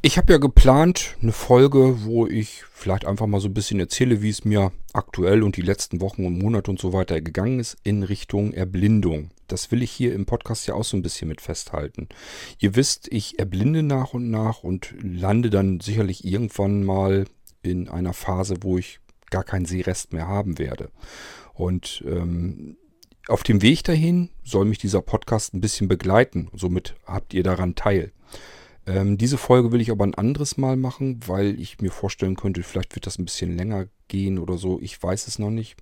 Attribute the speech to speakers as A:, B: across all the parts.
A: Ich habe ja geplant, eine Folge, wo ich vielleicht einfach mal so ein bisschen erzähle, wie es mir aktuell und die letzten Wochen und Monate und so weiter gegangen ist in Richtung Erblindung. Das will ich hier im Podcast ja auch so ein bisschen mit festhalten. Ihr wisst, ich erblinde nach und nach und lande dann sicherlich irgendwann mal in einer Phase, wo ich gar keinen Sehrest mehr haben werde. Und ähm, auf dem Weg dahin soll mich dieser Podcast ein bisschen begleiten. Somit habt ihr daran teil. Ähm, diese Folge will ich aber ein anderes Mal machen, weil ich mir vorstellen könnte, vielleicht wird das ein bisschen länger gehen oder so. Ich weiß es noch nicht.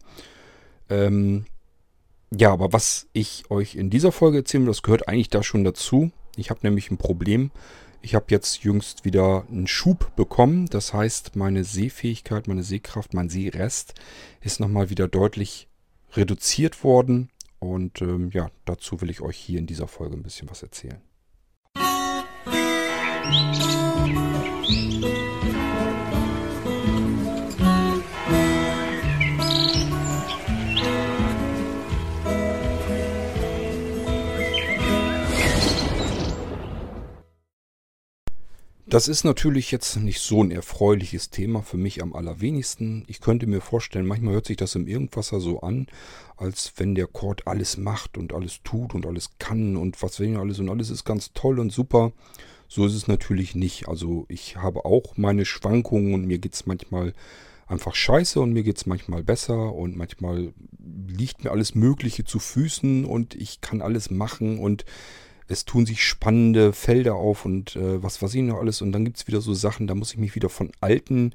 A: Ähm, ja, aber was ich euch in dieser Folge erzählen will, das gehört eigentlich da schon dazu. Ich habe nämlich ein Problem. Ich habe jetzt jüngst wieder einen Schub bekommen. Das heißt, meine Sehfähigkeit, meine Sehkraft, mein Sehrest ist nochmal wieder deutlich reduziert worden. Und ähm, ja, dazu will ich euch hier in dieser Folge ein bisschen was erzählen. Das ist natürlich jetzt nicht so ein erfreuliches Thema für mich am allerwenigsten. Ich könnte mir vorstellen, manchmal hört sich das im Irgendwasser so an, als wenn der Chord alles macht und alles tut und alles kann und was wenn alles und alles ist ganz toll und super. So ist es natürlich nicht. Also ich habe auch meine Schwankungen und mir geht es manchmal einfach scheiße und mir geht es manchmal besser und manchmal liegt mir alles Mögliche zu Füßen und ich kann alles machen und es tun sich spannende Felder auf und äh, was weiß ich noch alles. Und dann gibt es wieder so Sachen, da muss ich mich wieder von alten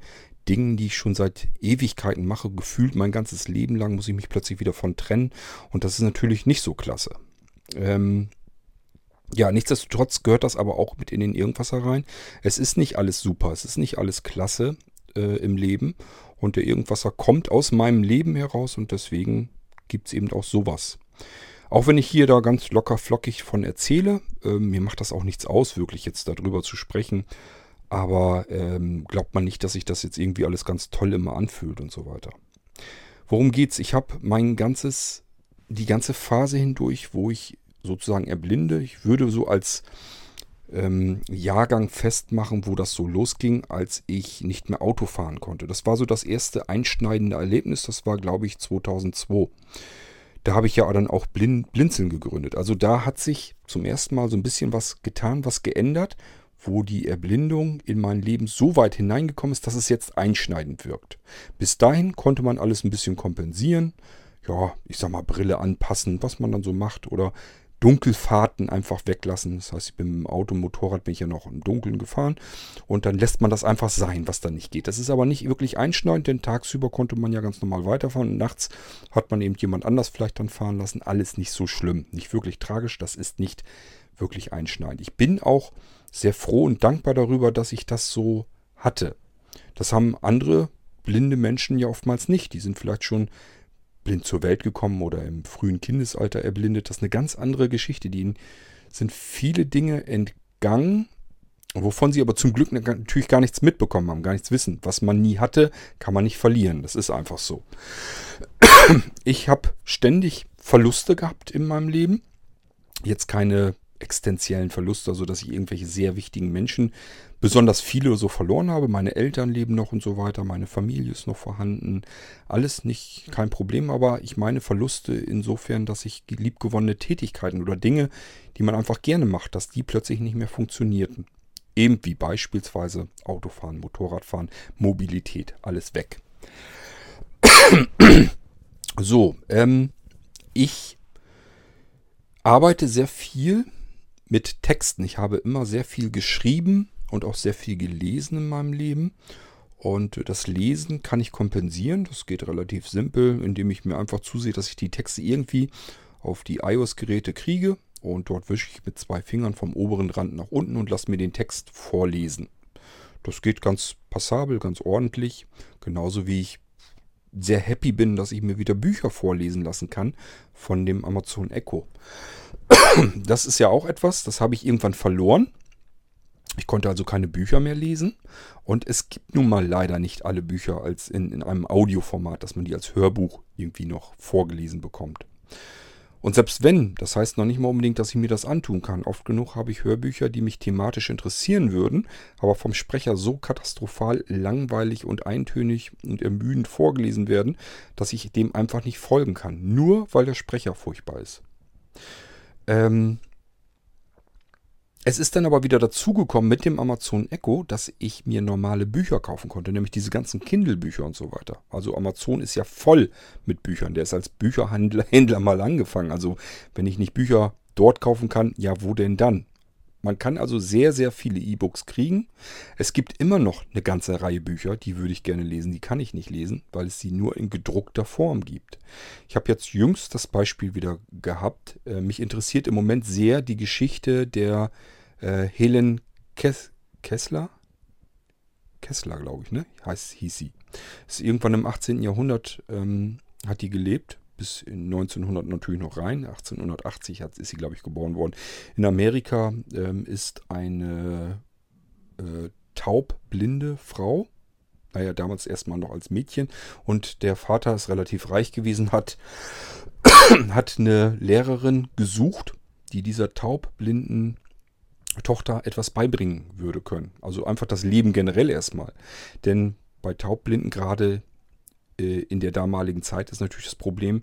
A: Dingen, die ich schon seit Ewigkeiten mache, gefühlt mein ganzes Leben lang, muss ich mich plötzlich wieder von trennen. Und das ist natürlich nicht so klasse. Ähm, ja, nichtsdestotrotz gehört das aber auch mit in den Irgendwasser rein. Es ist nicht alles super, es ist nicht alles klasse äh, im Leben. Und der Irgendwasser kommt aus meinem Leben heraus und deswegen gibt es eben auch sowas. Auch wenn ich hier da ganz locker flockig von erzähle, äh, mir macht das auch nichts aus, wirklich jetzt darüber zu sprechen. Aber ähm, glaubt man nicht, dass sich das jetzt irgendwie alles ganz toll immer anfühlt und so weiter. Worum geht's? Ich habe mein ganzes, die ganze Phase hindurch, wo ich sozusagen erblinde. Ich würde so als ähm, Jahrgang festmachen, wo das so losging, als ich nicht mehr Auto fahren konnte. Das war so das erste einschneidende Erlebnis. Das war, glaube ich, 2002. Da habe ich ja dann auch Blin Blinzeln gegründet. Also da hat sich zum ersten Mal so ein bisschen was getan, was geändert, wo die Erblindung in mein Leben so weit hineingekommen ist, dass es jetzt einschneidend wirkt. Bis dahin konnte man alles ein bisschen kompensieren. Ja, ich sag mal, Brille anpassen, was man dann so macht. Oder Dunkelfahrten einfach weglassen. Das heißt, ich bin mit dem Auto, Motorrad bin ich ja noch im Dunkeln gefahren und dann lässt man das einfach sein, was da nicht geht. Das ist aber nicht wirklich einschneidend, denn tagsüber konnte man ja ganz normal weiterfahren und nachts hat man eben jemand anders vielleicht dann fahren lassen. Alles nicht so schlimm, nicht wirklich tragisch, das ist nicht wirklich einschneidend. Ich bin auch sehr froh und dankbar darüber, dass ich das so hatte. Das haben andere blinde Menschen ja oftmals nicht. Die sind vielleicht schon blind zur Welt gekommen oder im frühen Kindesalter erblindet. Das ist eine ganz andere Geschichte. Die sind viele Dinge entgangen, wovon sie aber zum Glück natürlich gar nichts mitbekommen haben, gar nichts wissen. Was man nie hatte, kann man nicht verlieren. Das ist einfach so. Ich habe ständig Verluste gehabt in meinem Leben. Jetzt keine existenziellen Verluste, also dass ich irgendwelche sehr wichtigen Menschen besonders viele so verloren habe. Meine Eltern leben noch und so weiter, meine Familie ist noch vorhanden. Alles nicht kein Problem, aber ich meine Verluste insofern, dass ich liebgewonnene Tätigkeiten oder Dinge, die man einfach gerne macht, dass die plötzlich nicht mehr funktionierten. Eben wie beispielsweise Autofahren, Motorradfahren, Mobilität, alles weg. so, ähm, ich arbeite sehr viel mit Texten. Ich habe immer sehr viel geschrieben und auch sehr viel gelesen in meinem Leben. Und das Lesen kann ich kompensieren. Das geht relativ simpel, indem ich mir einfach zusehe, dass ich die Texte irgendwie auf die iOS-Geräte kriege. Und dort wische ich mit zwei Fingern vom oberen Rand nach unten und lasse mir den Text vorlesen. Das geht ganz passabel, ganz ordentlich. Genauso wie ich sehr happy bin, dass ich mir wieder Bücher vorlesen lassen kann von dem Amazon Echo. Das ist ja auch etwas, das habe ich irgendwann verloren. Ich konnte also keine Bücher mehr lesen. Und es gibt nun mal leider nicht alle Bücher als in, in einem Audioformat, dass man die als Hörbuch irgendwie noch vorgelesen bekommt. Und selbst wenn, das heißt noch nicht mal unbedingt, dass ich mir das antun kann. Oft genug habe ich Hörbücher, die mich thematisch interessieren würden, aber vom Sprecher so katastrophal langweilig und eintönig und ermüdend vorgelesen werden, dass ich dem einfach nicht folgen kann. Nur weil der Sprecher furchtbar ist. Ähm, es ist dann aber wieder dazugekommen mit dem Amazon Echo, dass ich mir normale Bücher kaufen konnte, nämlich diese ganzen Kindle-Bücher und so weiter. Also Amazon ist ja voll mit Büchern. Der ist als Bücherhändler Händler mal angefangen. Also wenn ich nicht Bücher dort kaufen kann, ja, wo denn dann? Man kann also sehr, sehr viele E-Books kriegen. Es gibt immer noch eine ganze Reihe Bücher, die würde ich gerne lesen. Die kann ich nicht lesen, weil es sie nur in gedruckter Form gibt. Ich habe jetzt jüngst das Beispiel wieder gehabt. Äh, mich interessiert im Moment sehr die Geschichte der äh, Helen Kes Kessler. Kessler, glaube ich, ne? Heißt, hieß sie. Ist irgendwann im 18. Jahrhundert ähm, hat die gelebt bis in 1900 natürlich noch rein. 1880 hat, ist sie, glaube ich, geboren worden. In Amerika ähm, ist eine äh, taubblinde Frau. Naja, damals erstmal noch als Mädchen. Und der Vater ist relativ reich gewesen, hat, hat eine Lehrerin gesucht, die dieser taubblinden Tochter etwas beibringen würde können. Also einfach das Leben generell erstmal. Denn bei Taubblinden gerade in der damaligen Zeit ist natürlich das Problem,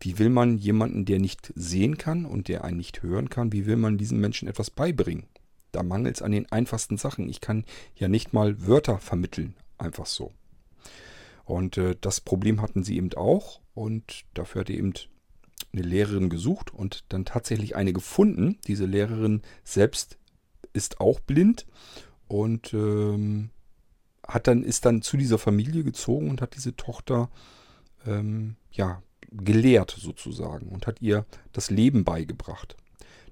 A: wie will man jemanden, der nicht sehen kann und der einen nicht hören kann, wie will man diesen Menschen etwas beibringen? Da mangelt es an den einfachsten Sachen. Ich kann ja nicht mal Wörter vermitteln, einfach so. Und äh, das Problem hatten sie eben auch und dafür hat er eben eine Lehrerin gesucht und dann tatsächlich eine gefunden. Diese Lehrerin selbst ist auch blind und ähm, hat dann, ist dann zu dieser Familie gezogen und hat diese Tochter ähm, ja, gelehrt sozusagen und hat ihr das Leben beigebracht.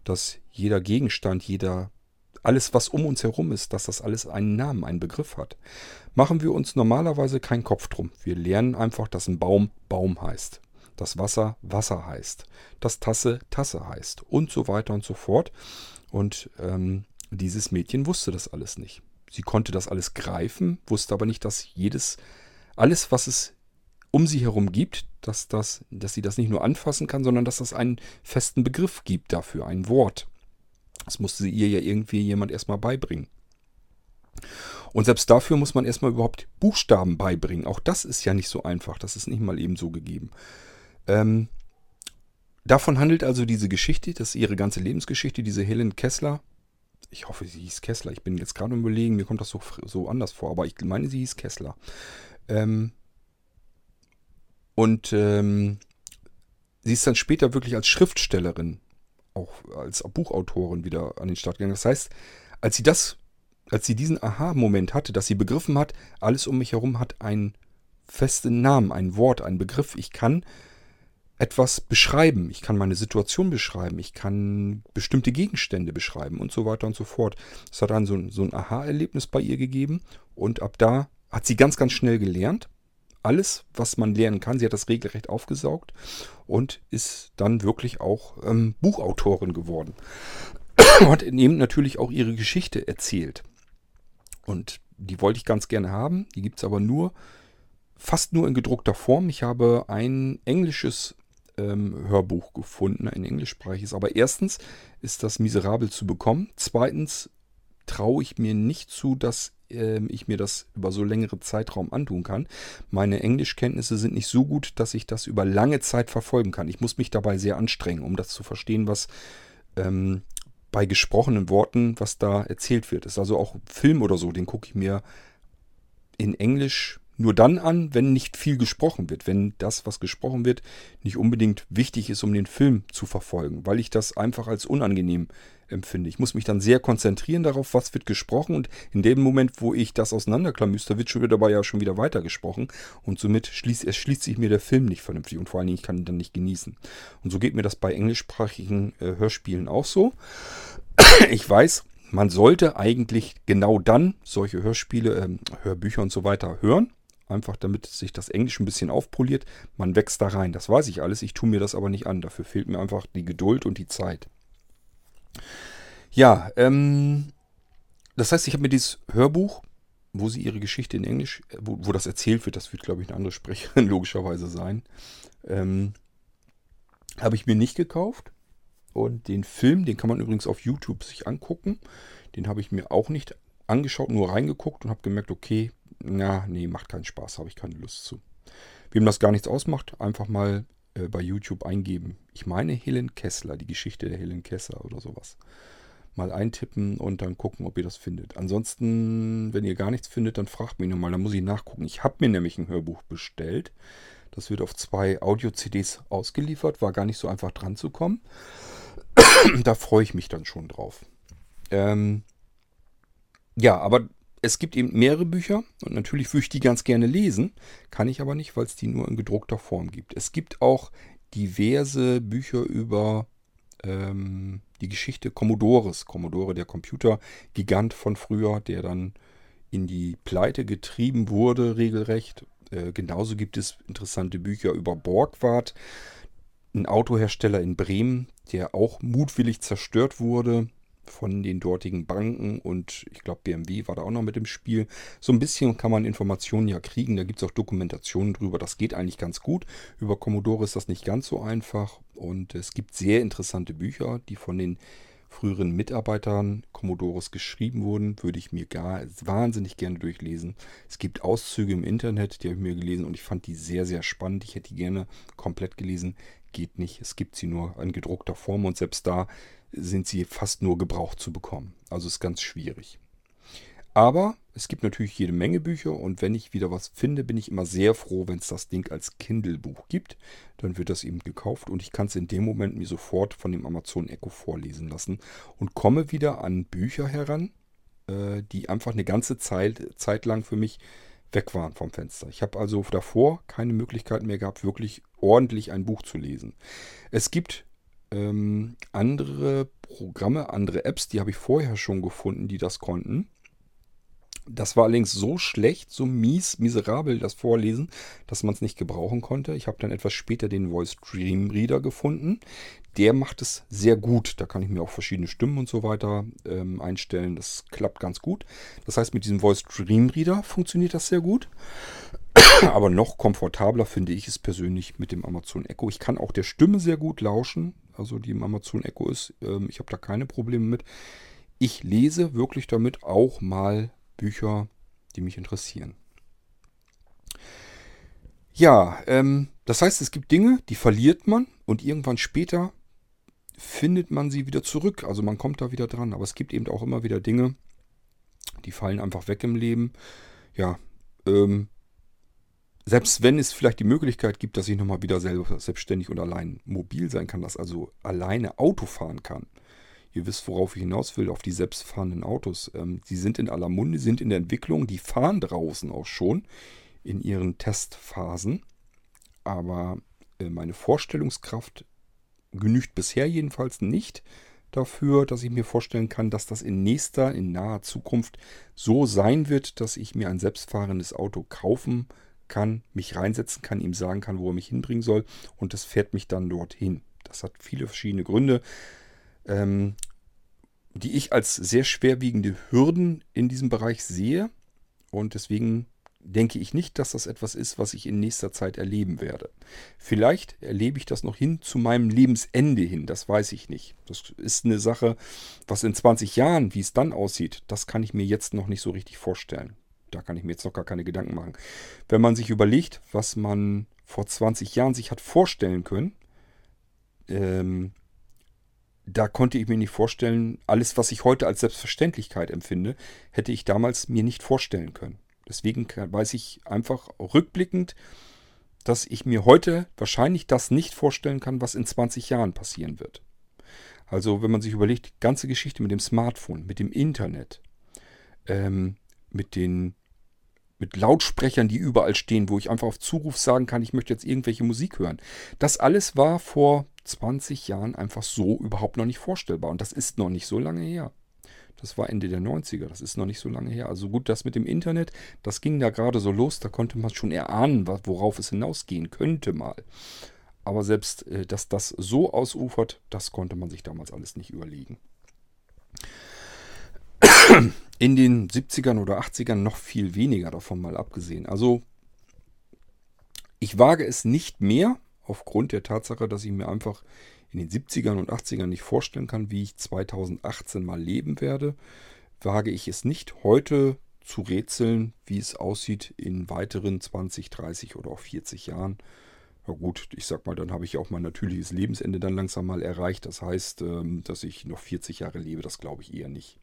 A: Dass jeder Gegenstand, jeder, alles, was um uns herum ist, dass das alles einen Namen, einen Begriff hat. Machen wir uns normalerweise keinen Kopf drum. Wir lernen einfach, dass ein Baum Baum heißt. Dass Wasser Wasser heißt. Dass Tasse Tasse heißt. Und so weiter und so fort. Und ähm, dieses Mädchen wusste das alles nicht. Sie konnte das alles greifen, wusste aber nicht, dass jedes, alles, was es um sie herum gibt, dass, das, dass sie das nicht nur anfassen kann, sondern dass das einen festen Begriff gibt dafür, ein Wort. Das musste sie ihr ja irgendwie jemand erstmal beibringen. Und selbst dafür muss man erstmal überhaupt Buchstaben beibringen. Auch das ist ja nicht so einfach. Das ist nicht mal eben so gegeben. Ähm, davon handelt also diese Geschichte, das ist ihre ganze Lebensgeschichte, diese Helen Kessler, ich hoffe, sie hieß Kessler. Ich bin jetzt gerade überlegen, mir kommt das so, so anders vor, aber ich meine, sie hieß Kessler. Ähm, und ähm, sie ist dann später wirklich als Schriftstellerin, auch als Buchautorin wieder an den Start gegangen. Das heißt, als sie das, als sie diesen Aha-Moment hatte, dass sie begriffen hat, alles um mich herum hat einen festen Namen, ein Wort, einen Begriff. Ich kann etwas beschreiben. Ich kann meine Situation beschreiben. Ich kann bestimmte Gegenstände beschreiben und so weiter und so fort. Es hat dann so, so ein Aha-Erlebnis bei ihr gegeben und ab da hat sie ganz, ganz schnell gelernt. Alles, was man lernen kann. Sie hat das regelrecht aufgesaugt und ist dann wirklich auch ähm, Buchautorin geworden. hat eben natürlich auch ihre Geschichte erzählt. Und die wollte ich ganz gerne haben. Die gibt es aber nur, fast nur in gedruckter Form. Ich habe ein englisches ähm, Hörbuch gefunden, ein englischsprachiges. Aber erstens ist das miserabel zu bekommen. Zweitens traue ich mir nicht zu, dass äh, ich mir das über so längere Zeitraum antun kann. Meine Englischkenntnisse sind nicht so gut, dass ich das über lange Zeit verfolgen kann. Ich muss mich dabei sehr anstrengen, um das zu verstehen, was ähm, bei gesprochenen Worten, was da erzählt wird. Ist also auch Film oder so, den gucke ich mir in Englisch nur dann an, wenn nicht viel gesprochen wird, wenn das, was gesprochen wird, nicht unbedingt wichtig ist, um den Film zu verfolgen, weil ich das einfach als unangenehm empfinde. Ich muss mich dann sehr konzentrieren darauf, was wird gesprochen und in dem Moment, wo ich das auseinanderklamüster, wird schon wieder dabei ja schon wieder weitergesprochen und somit schließt, erschließt sich mir der Film nicht vernünftig und vor allen Dingen, ich kann ihn dann nicht genießen. Und so geht mir das bei englischsprachigen äh, Hörspielen auch so. Ich weiß, man sollte eigentlich genau dann solche Hörspiele, äh, Hörbücher und so weiter hören, Einfach damit sich das Englisch ein bisschen aufpoliert. Man wächst da rein. Das weiß ich alles. Ich tue mir das aber nicht an. Dafür fehlt mir einfach die Geduld und die Zeit. Ja, ähm, das heißt, ich habe mir dieses Hörbuch, wo sie ihre Geschichte in Englisch, wo, wo das erzählt wird, das wird, glaube ich, eine andere Sprecherin logischerweise sein, ähm, Habe ich mir nicht gekauft. Und den Film, den kann man übrigens auf YouTube sich angucken. Den habe ich mir auch nicht angeschaut, nur reingeguckt und habe gemerkt, okay, na, nee, macht keinen Spaß, habe ich keine Lust zu. Wem das gar nichts ausmacht, einfach mal äh, bei YouTube eingeben. Ich meine Helen Kessler, die Geschichte der Helen Kessler oder sowas. Mal eintippen und dann gucken, ob ihr das findet. Ansonsten, wenn ihr gar nichts findet, dann fragt mich nochmal, dann muss ich nachgucken. Ich habe mir nämlich ein Hörbuch bestellt. Das wird auf zwei Audio-CDs ausgeliefert, war gar nicht so einfach dran zu kommen. da freue ich mich dann schon drauf. Ähm, ja, aber es gibt eben mehrere Bücher und natürlich würde ich die ganz gerne lesen, kann ich aber nicht, weil es die nur in gedruckter Form gibt. Es gibt auch diverse Bücher über ähm, die Geschichte Commodores. Commodore, der Computergigant von früher, der dann in die Pleite getrieben wurde, regelrecht. Äh, genauso gibt es interessante Bücher über Borgward, ein Autohersteller in Bremen, der auch mutwillig zerstört wurde von den dortigen Banken und ich glaube BMW war da auch noch mit im Spiel. So ein bisschen kann man Informationen ja kriegen, da gibt es auch Dokumentationen drüber, das geht eigentlich ganz gut. Über Commodore ist das nicht ganz so einfach und es gibt sehr interessante Bücher, die von den früheren Mitarbeitern Commodores geschrieben wurden, würde ich mir gar wahnsinnig gerne durchlesen. Es gibt Auszüge im Internet, die habe ich mir gelesen und ich fand die sehr, sehr spannend. Ich hätte die gerne komplett gelesen. Geht nicht. Es gibt sie nur in gedruckter Form und selbst da sind sie fast nur gebraucht zu bekommen. Also ist ganz schwierig. Aber es gibt natürlich jede Menge Bücher und wenn ich wieder was finde, bin ich immer sehr froh, wenn es das Ding als Kindle-Buch gibt. Dann wird das eben gekauft und ich kann es in dem Moment mir sofort von dem Amazon Echo vorlesen lassen und komme wieder an Bücher heran, äh, die einfach eine ganze Zeit, Zeit lang für mich weg waren vom Fenster. Ich habe also davor keine Möglichkeit mehr gehabt, wirklich ordentlich ein Buch zu lesen. Es gibt ähm, andere Programme, andere Apps, die habe ich vorher schon gefunden, die das konnten. Das war allerdings so schlecht, so mies, miserabel, das Vorlesen, dass man es nicht gebrauchen konnte. Ich habe dann etwas später den Voice Dream Reader gefunden. Der macht es sehr gut. Da kann ich mir auch verschiedene Stimmen und so weiter ähm, einstellen. Das klappt ganz gut. Das heißt, mit diesem Voice Dream Reader funktioniert das sehr gut. Aber noch komfortabler finde ich es persönlich mit dem Amazon Echo. Ich kann auch der Stimme sehr gut lauschen also die im Amazon Echo ist. Ähm, ich habe da keine Probleme mit. Ich lese wirklich damit auch mal Bücher, die mich interessieren. Ja, ähm, das heißt, es gibt Dinge, die verliert man und irgendwann später findet man sie wieder zurück. Also man kommt da wieder dran. Aber es gibt eben auch immer wieder Dinge, die fallen einfach weg im Leben. Ja, ähm, selbst wenn es vielleicht die Möglichkeit gibt, dass ich nochmal wieder selbstständig und allein mobil sein kann, dass also alleine Auto fahren kann. Ihr wisst, worauf ich hinaus will, auf die selbstfahrenden Autos. Ähm, die sind in aller Munde, sind in der Entwicklung, die fahren draußen auch schon in ihren Testphasen. Aber äh, meine Vorstellungskraft genügt bisher jedenfalls nicht dafür, dass ich mir vorstellen kann, dass das in nächster, in naher Zukunft so sein wird, dass ich mir ein selbstfahrendes Auto kaufen kann kann, mich reinsetzen kann, ihm sagen kann, wo er mich hinbringen soll und das fährt mich dann dorthin. Das hat viele verschiedene Gründe, ähm, die ich als sehr schwerwiegende Hürden in diesem Bereich sehe und deswegen denke ich nicht, dass das etwas ist, was ich in nächster Zeit erleben werde. Vielleicht erlebe ich das noch hin zu meinem Lebensende hin, das weiß ich nicht. Das ist eine Sache, was in 20 Jahren, wie es dann aussieht, das kann ich mir jetzt noch nicht so richtig vorstellen da kann ich mir jetzt noch gar keine Gedanken machen. Wenn man sich überlegt, was man vor 20 Jahren sich hat vorstellen können, ähm, da konnte ich mir nicht vorstellen, alles, was ich heute als Selbstverständlichkeit empfinde, hätte ich damals mir nicht vorstellen können. Deswegen weiß ich einfach rückblickend, dass ich mir heute wahrscheinlich das nicht vorstellen kann, was in 20 Jahren passieren wird. Also wenn man sich überlegt, die ganze Geschichte mit dem Smartphone, mit dem Internet, ähm, mit den mit Lautsprechern, die überall stehen, wo ich einfach auf Zuruf sagen kann, ich möchte jetzt irgendwelche Musik hören. Das alles war vor 20 Jahren einfach so überhaupt noch nicht vorstellbar. Und das ist noch nicht so lange her. Das war Ende der 90er, das ist noch nicht so lange her. Also gut, das mit dem Internet, das ging da gerade so los, da konnte man schon erahnen, worauf es hinausgehen könnte mal. Aber selbst, äh, dass das so ausufert, das konnte man sich damals alles nicht überlegen in den 70ern oder 80ern noch viel weniger davon mal abgesehen. Also ich wage es nicht mehr aufgrund der Tatsache, dass ich mir einfach in den 70ern und 80ern nicht vorstellen kann, wie ich 2018 mal leben werde, wage ich es nicht, heute zu rätseln, wie es aussieht in weiteren 20, 30 oder auch 40 Jahren. Na gut, ich sag mal, dann habe ich auch mein natürliches Lebensende dann langsam mal erreicht. Das heißt, ähm, dass ich noch 40 Jahre lebe, das glaube ich eher nicht.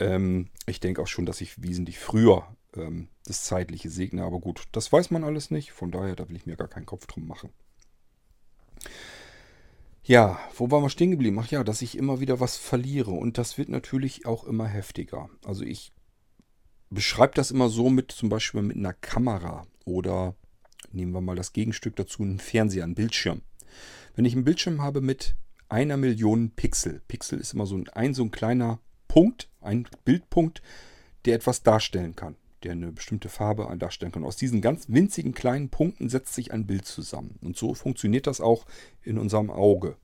A: Ähm, ich denke auch schon, dass ich wesentlich früher ähm, das Zeitliche segne. Aber gut, das weiß man alles nicht. Von daher, da will ich mir gar keinen Kopf drum machen. Ja, wo waren wir stehen geblieben? Ach ja, dass ich immer wieder was verliere. Und das wird natürlich auch immer heftiger. Also ich beschreibe das immer so mit zum Beispiel mit einer Kamera oder nehmen wir mal das Gegenstück dazu, einen Fernseher, einen Bildschirm. Wenn ich einen Bildschirm habe mit einer Million Pixel, Pixel ist immer so ein, ein so ein kleiner Punkt, ein Bildpunkt, der etwas darstellen kann, der eine bestimmte Farbe darstellen kann. Aus diesen ganz winzigen kleinen Punkten setzt sich ein Bild zusammen. Und so funktioniert das auch in unserem Auge.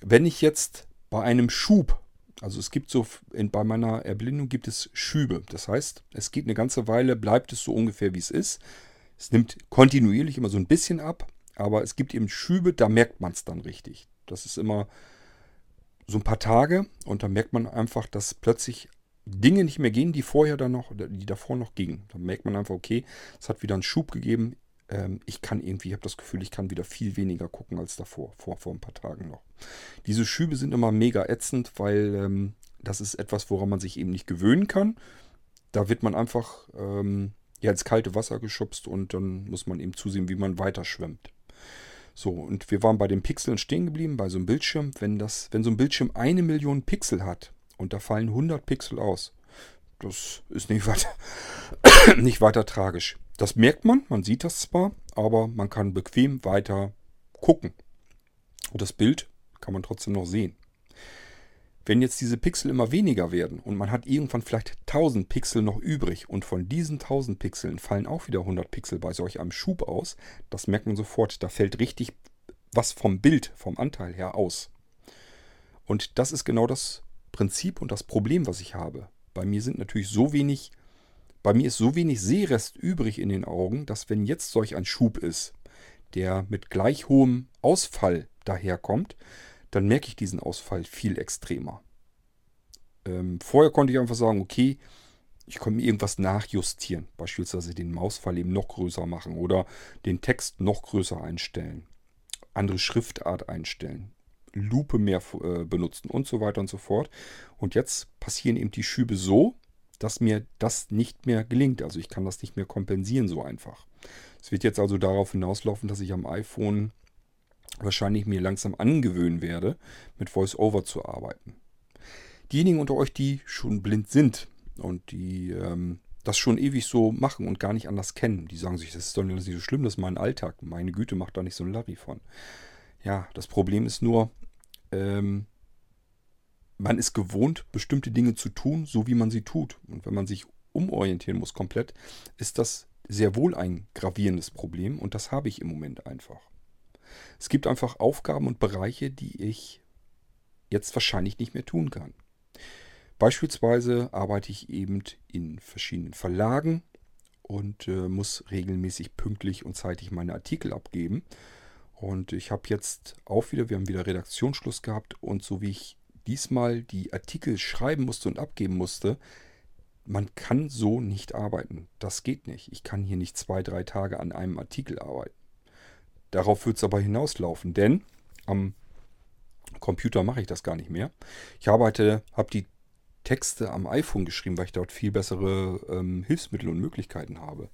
A: Wenn ich jetzt bei einem Schub, also es gibt so, in, bei meiner Erblindung gibt es Schübe. Das heißt, es geht eine ganze Weile, bleibt es so ungefähr wie es ist. Es nimmt kontinuierlich immer so ein bisschen ab, aber es gibt eben Schübe, da merkt man es dann richtig. Das ist immer so ein paar Tage und dann merkt man einfach, dass plötzlich Dinge nicht mehr gehen, die vorher dann noch, die davor noch gingen. Dann merkt man einfach, okay, es hat wieder einen Schub gegeben. Ähm, ich kann irgendwie, ich habe das Gefühl, ich kann wieder viel weniger gucken als davor, vor, vor ein paar Tagen noch. Diese Schübe sind immer mega ätzend, weil ähm, das ist etwas, woran man sich eben nicht gewöhnen kann. Da wird man einfach ähm, ja, ins kalte Wasser geschubst und dann muss man eben zusehen, wie man weiter schwimmt. So, und wir waren bei den Pixeln stehen geblieben, bei so einem Bildschirm. Wenn, das, wenn so ein Bildschirm eine Million Pixel hat und da fallen 100 Pixel aus, das ist nicht weiter, nicht weiter tragisch. Das merkt man, man sieht das zwar, aber man kann bequem weiter gucken. Und das Bild kann man trotzdem noch sehen. Wenn jetzt diese Pixel immer weniger werden und man hat irgendwann vielleicht 1000 Pixel noch übrig und von diesen 1000 Pixeln fallen auch wieder 100 Pixel bei solch einem Schub aus, das merkt man sofort, da fällt richtig was vom Bild, vom Anteil her aus. Und das ist genau das Prinzip und das Problem, was ich habe. Bei mir sind natürlich so wenig, bei mir ist so wenig Sehrest übrig in den Augen, dass wenn jetzt solch ein Schub ist, der mit gleich hohem Ausfall daherkommt, dann merke ich diesen Ausfall viel extremer. Ähm, vorher konnte ich einfach sagen, okay, ich konnte mir irgendwas nachjustieren. Beispielsweise den Mausfall eben noch größer machen oder den Text noch größer einstellen. Andere Schriftart einstellen. Lupe mehr äh, benutzen und so weiter und so fort. Und jetzt passieren eben die Schübe so, dass mir das nicht mehr gelingt. Also ich kann das nicht mehr kompensieren so einfach. Es wird jetzt also darauf hinauslaufen, dass ich am iPhone wahrscheinlich mir langsam angewöhnen werde, mit VoiceOver zu arbeiten. Diejenigen unter euch, die schon blind sind und die ähm, das schon ewig so machen und gar nicht anders kennen, die sagen sich, das ist doch nicht so schlimm, das ist mein Alltag. Meine Güte, macht da nicht so ein Larry von. Ja, das Problem ist nur, ähm, man ist gewohnt, bestimmte Dinge zu tun, so wie man sie tut. Und wenn man sich umorientieren muss komplett, ist das sehr wohl ein gravierendes Problem und das habe ich im Moment einfach. Es gibt einfach Aufgaben und Bereiche, die ich jetzt wahrscheinlich nicht mehr tun kann. Beispielsweise arbeite ich eben in verschiedenen Verlagen und äh, muss regelmäßig pünktlich und zeitig meine Artikel abgeben. Und ich habe jetzt auch wieder, wir haben wieder Redaktionsschluss gehabt und so wie ich diesmal die Artikel schreiben musste und abgeben musste, man kann so nicht arbeiten. Das geht nicht. Ich kann hier nicht zwei, drei Tage an einem Artikel arbeiten. Darauf wird es aber hinauslaufen, denn am Computer mache ich das gar nicht mehr. Ich arbeite, habe die Texte am iPhone geschrieben, weil ich dort viel bessere ähm, Hilfsmittel und Möglichkeiten habe.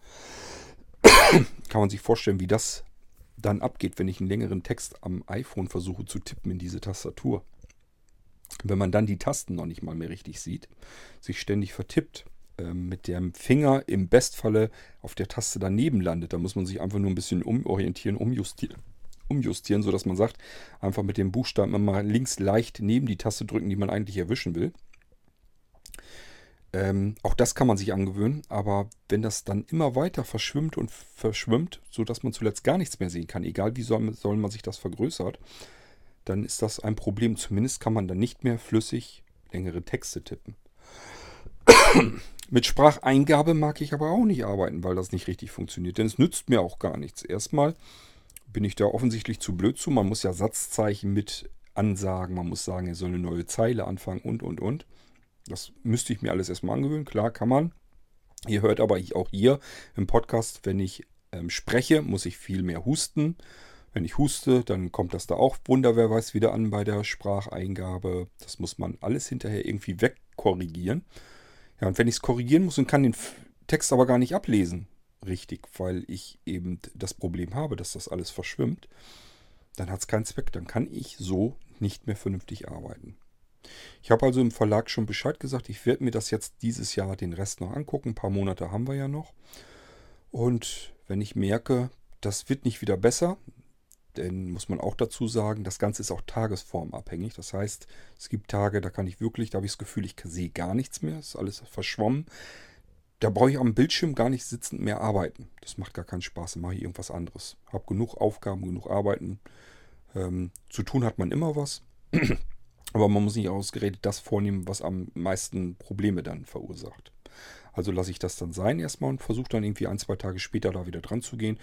A: Kann man sich vorstellen, wie das dann abgeht, wenn ich einen längeren Text am iPhone versuche zu tippen in diese Tastatur. Wenn man dann die Tasten noch nicht mal mehr richtig sieht, sich ständig vertippt, mit dem Finger im Bestfalle auf der Taste daneben landet. Da muss man sich einfach nur ein bisschen umorientieren, umjustieren, umjustieren, sodass man sagt, einfach mit dem Buchstaben immer links leicht neben die Taste drücken, die man eigentlich erwischen will. Ähm, auch das kann man sich angewöhnen, aber wenn das dann immer weiter verschwimmt und verschwimmt, sodass man zuletzt gar nichts mehr sehen kann, egal wie soll, soll man sich das vergrößert, dann ist das ein Problem. Zumindest kann man dann nicht mehr flüssig längere Texte tippen. Mit Spracheingabe mag ich aber auch nicht arbeiten, weil das nicht richtig funktioniert. Denn es nützt mir auch gar nichts. Erstmal bin ich da offensichtlich zu blöd zu. Man muss ja Satzzeichen mit ansagen. Man muss sagen, er soll eine neue Zeile anfangen und, und, und. Das müsste ich mir alles erstmal angewöhnen. Klar, kann man. Ihr hört aber auch hier im Podcast, wenn ich ähm, spreche, muss ich viel mehr husten. Wenn ich huste, dann kommt das da auch Wunder, wer weiß, wieder an bei der Spracheingabe. Das muss man alles hinterher irgendwie wegkorrigieren. Ja, und wenn ich es korrigieren muss und kann den Text aber gar nicht ablesen, richtig, weil ich eben das Problem habe, dass das alles verschwimmt, dann hat es keinen Zweck. Dann kann ich so nicht mehr vernünftig arbeiten. Ich habe also im Verlag schon Bescheid gesagt, ich werde mir das jetzt dieses Jahr den Rest noch angucken. Ein paar Monate haben wir ja noch. Und wenn ich merke, das wird nicht wieder besser, denn muss man auch dazu sagen, das Ganze ist auch tagesformabhängig. Das heißt, es gibt Tage, da kann ich wirklich, da habe ich das Gefühl, ich sehe gar nichts mehr, ist alles verschwommen. Da brauche ich am Bildschirm gar nicht sitzend mehr arbeiten. Das macht gar keinen Spaß, dann mache ich irgendwas anderes. Habe genug Aufgaben, genug Arbeiten. Ähm, zu tun hat man immer was. Aber man muss nicht ausgerechnet das vornehmen, was am meisten Probleme dann verursacht. Also lasse ich das dann sein erstmal und versuche dann irgendwie ein, zwei Tage später da wieder dran zu gehen.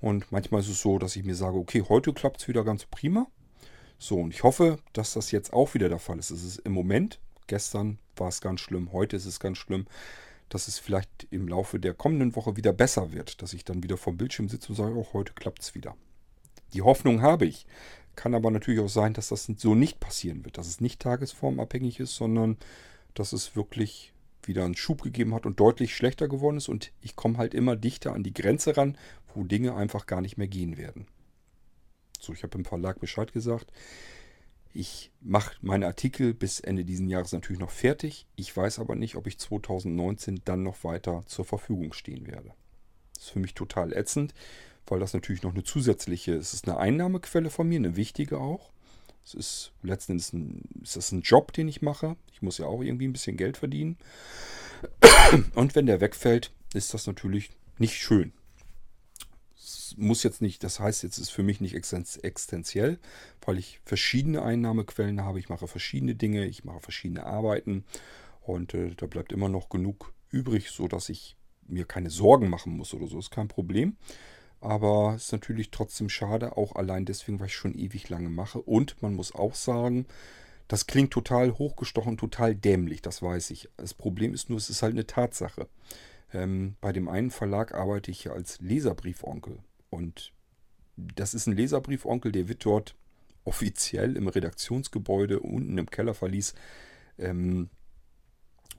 A: Und manchmal ist es so, dass ich mir sage, okay, heute klappt es wieder ganz prima. So, und ich hoffe, dass das jetzt auch wieder der Fall ist. Es ist im Moment, gestern war es ganz schlimm, heute ist es ganz schlimm, dass es vielleicht im Laufe der kommenden Woche wieder besser wird, dass ich dann wieder vom Bildschirm sitze und sage, oh, heute klappt es wieder. Die Hoffnung habe ich. Kann aber natürlich auch sein, dass das so nicht passieren wird, dass es nicht tagesformabhängig ist, sondern dass es wirklich wieder einen Schub gegeben hat und deutlich schlechter geworden ist und ich komme halt immer dichter an die Grenze ran, wo Dinge einfach gar nicht mehr gehen werden. So, ich habe im Verlag Bescheid gesagt. Ich mache meine Artikel bis Ende dieses Jahres natürlich noch fertig. Ich weiß aber nicht, ob ich 2019 dann noch weiter zur Verfügung stehen werde. Das ist für mich total ätzend, weil das natürlich noch eine zusätzliche, es ist eine Einnahmequelle von mir, eine wichtige auch. Es ist letzten Endes ein, ist das ein Job, den ich mache. Ich muss ja auch irgendwie ein bisschen Geld verdienen. Und wenn der wegfällt, ist das natürlich nicht schön. Es muss jetzt nicht, das heißt, jetzt ist für mich nicht existenziell, weil ich verschiedene Einnahmequellen habe. Ich mache verschiedene Dinge, ich mache verschiedene Arbeiten und äh, da bleibt immer noch genug übrig, sodass ich mir keine Sorgen machen muss oder so. Ist kein Problem. Aber es ist natürlich trotzdem schade, auch allein deswegen, weil ich schon ewig lange mache. Und man muss auch sagen, das klingt total hochgestochen, total dämlich, das weiß ich. Das Problem ist nur, es ist halt eine Tatsache. Ähm, bei dem einen Verlag arbeite ich als Leserbriefonkel. Und das ist ein Leserbriefonkel, der wird dort offiziell im Redaktionsgebäude unten im Kellerverlies ähm,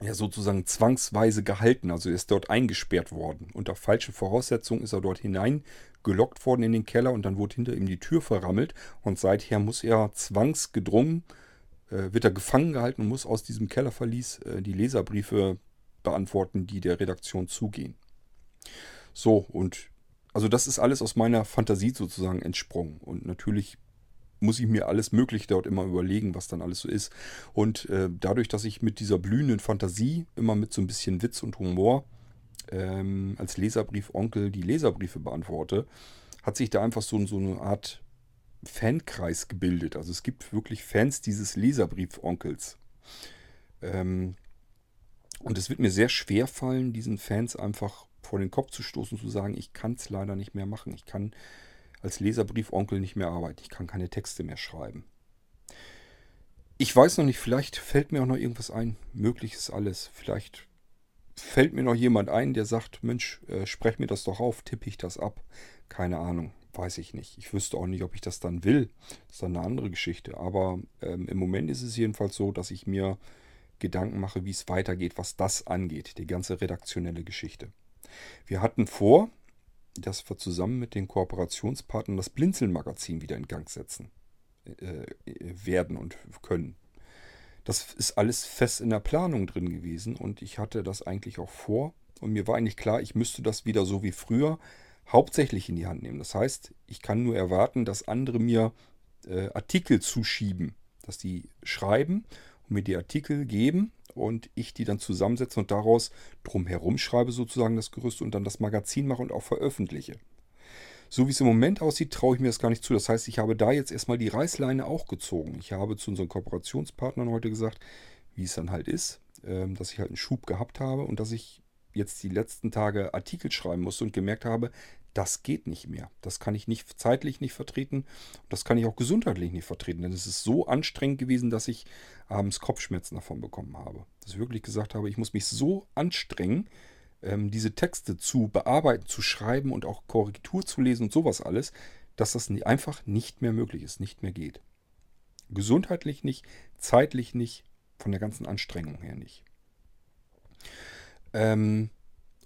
A: ja sozusagen zwangsweise gehalten. Also er ist dort eingesperrt worden. Unter falschen Voraussetzungen ist er dort hineingelockt worden in den Keller und dann wurde hinter ihm die Tür verrammelt. Und seither muss er zwangsgedrungen, äh, wird er gefangen gehalten und muss aus diesem Kellerverlies äh, die Leserbriefe beantworten, die der Redaktion zugehen. So, und also das ist alles aus meiner Fantasie sozusagen entsprungen. Und natürlich muss ich mir alles Mögliche dort immer überlegen, was dann alles so ist. Und äh, dadurch, dass ich mit dieser blühenden Fantasie immer mit so ein bisschen Witz und Humor ähm, als Leserbrief-Onkel die Leserbriefe beantworte, hat sich da einfach so, so eine Art Fankreis gebildet. Also es gibt wirklich Fans dieses Leserbrief-Onkels. Ähm, und es wird mir sehr schwer fallen, diesen Fans einfach vor den Kopf zu stoßen, zu sagen, ich kann es leider nicht mehr machen. Ich kann als Leserbriefonkel nicht mehr arbeiten. Ich kann keine Texte mehr schreiben. Ich weiß noch nicht, vielleicht fällt mir auch noch irgendwas ein. Möglich ist alles. Vielleicht fällt mir noch jemand ein, der sagt, Mensch, äh, sprech mir das doch auf, tippe ich das ab. Keine Ahnung, weiß ich nicht. Ich wüsste auch nicht, ob ich das dann will. Das ist dann eine andere Geschichte. Aber ähm, im Moment ist es jedenfalls so, dass ich mir Gedanken mache, wie es weitergeht, was das angeht, die ganze redaktionelle Geschichte. Wir hatten vor, dass wir zusammen mit den Kooperationspartnern das Blinzeln-Magazin wieder in Gang setzen äh, werden und können. Das ist alles fest in der Planung drin gewesen und ich hatte das eigentlich auch vor. Und mir war eigentlich klar, ich müsste das wieder so wie früher hauptsächlich in die Hand nehmen. Das heißt, ich kann nur erwarten, dass andere mir äh, Artikel zuschieben, dass die schreiben mir die Artikel geben und ich die dann zusammensetze und daraus drumherum schreibe sozusagen das Gerüst und dann das Magazin mache und auch veröffentliche. So wie es im Moment aussieht, traue ich mir das gar nicht zu. Das heißt, ich habe da jetzt erstmal die Reißleine auch gezogen. Ich habe zu unseren Kooperationspartnern heute gesagt, wie es dann halt ist. ähm, dass ich halt einen Schub gehabt habe und dass ich jetzt die letzten Tage Artikel schreiben musste und gemerkt habe, das geht nicht mehr. Das kann ich nicht zeitlich nicht vertreten. Das kann ich auch gesundheitlich nicht vertreten. Denn es ist so anstrengend gewesen, dass ich abends Kopfschmerzen davon bekommen habe. Dass ich wirklich gesagt habe, ich muss mich so anstrengen, ähm, diese Texte zu bearbeiten, zu schreiben und auch Korrektur zu lesen und sowas alles, dass das einfach nicht mehr möglich ist, nicht mehr geht. Gesundheitlich nicht, zeitlich nicht, von der ganzen Anstrengung her nicht. Ähm,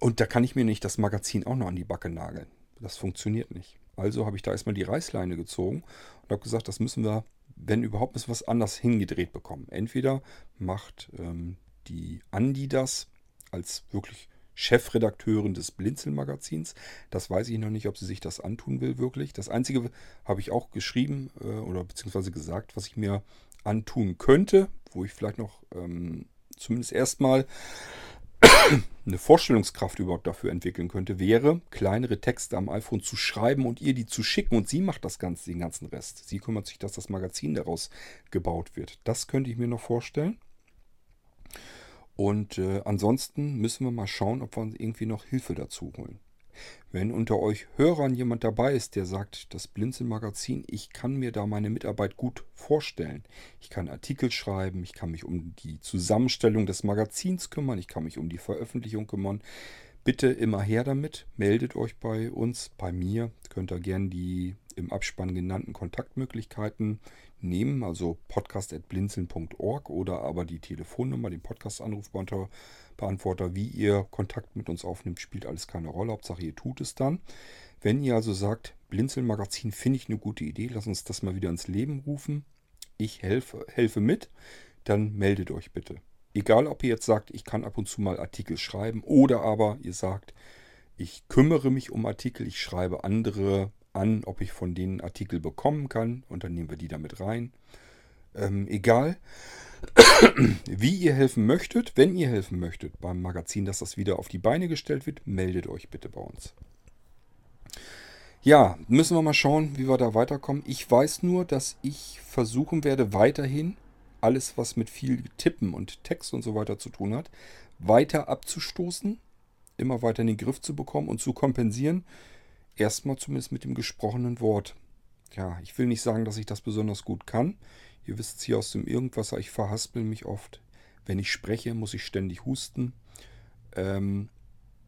A: und da kann ich mir nicht das Magazin auch noch an die Backe nageln. Das funktioniert nicht. Also habe ich da erstmal die Reißleine gezogen und habe gesagt, das müssen wir, wenn überhaupt, müssen wir was anders hingedreht bekommen. Entweder macht ähm, die Andi das als wirklich Chefredakteurin des Blinzelmagazins. Das weiß ich noch nicht, ob sie sich das antun will, wirklich. Das Einzige habe ich auch geschrieben äh, oder beziehungsweise gesagt, was ich mir antun könnte, wo ich vielleicht noch ähm, zumindest erstmal eine Vorstellungskraft überhaupt dafür entwickeln könnte, wäre, kleinere Texte am iPhone zu schreiben und ihr die zu schicken und sie macht das Ganze, den ganzen Rest. Sie kümmert sich, dass das Magazin daraus gebaut wird. Das könnte ich mir noch vorstellen. Und äh, ansonsten müssen wir mal schauen, ob wir uns irgendwie noch Hilfe dazu holen. Wenn unter euch Hörern jemand dabei ist, der sagt, das Blinzeln-Magazin, ich kann mir da meine Mitarbeit gut vorstellen. Ich kann Artikel schreiben, ich kann mich um die Zusammenstellung des Magazins kümmern, ich kann mich um die Veröffentlichung kümmern. Bitte immer her damit, meldet euch bei uns, bei mir. Könnt ihr gerne die im Abspann genannten Kontaktmöglichkeiten nehmen, also podcast.blinzeln.org oder aber die Telefonnummer, den Podcast-Anrufbeantworter, wie ihr Kontakt mit uns aufnimmt, spielt alles keine Rolle. Hauptsache, ihr tut es dann. Wenn ihr also sagt, Blinzeln-Magazin finde ich eine gute Idee, lass uns das mal wieder ins Leben rufen. Ich helfe, helfe mit, dann meldet euch bitte. Egal, ob ihr jetzt sagt, ich kann ab und zu mal Artikel schreiben oder aber ihr sagt, ich kümmere mich um Artikel, ich schreibe andere an, ob ich von denen Artikel bekommen kann und dann nehmen wir die damit rein. Ähm, egal, wie ihr helfen möchtet, wenn ihr helfen möchtet beim Magazin, dass das wieder auf die Beine gestellt wird, meldet euch bitte bei uns. Ja, müssen wir mal schauen, wie wir da weiterkommen. Ich weiß nur, dass ich versuchen werde, weiterhin alles, was mit viel Tippen und Text und so weiter zu tun hat, weiter abzustoßen, immer weiter in den Griff zu bekommen und zu kompensieren, Erstmal zumindest mit dem gesprochenen Wort. Ja, ich will nicht sagen, dass ich das besonders gut kann. Ihr wisst es hier aus dem Irgendwasser, ich verhaspel mich oft. Wenn ich spreche, muss ich ständig husten. Ähm,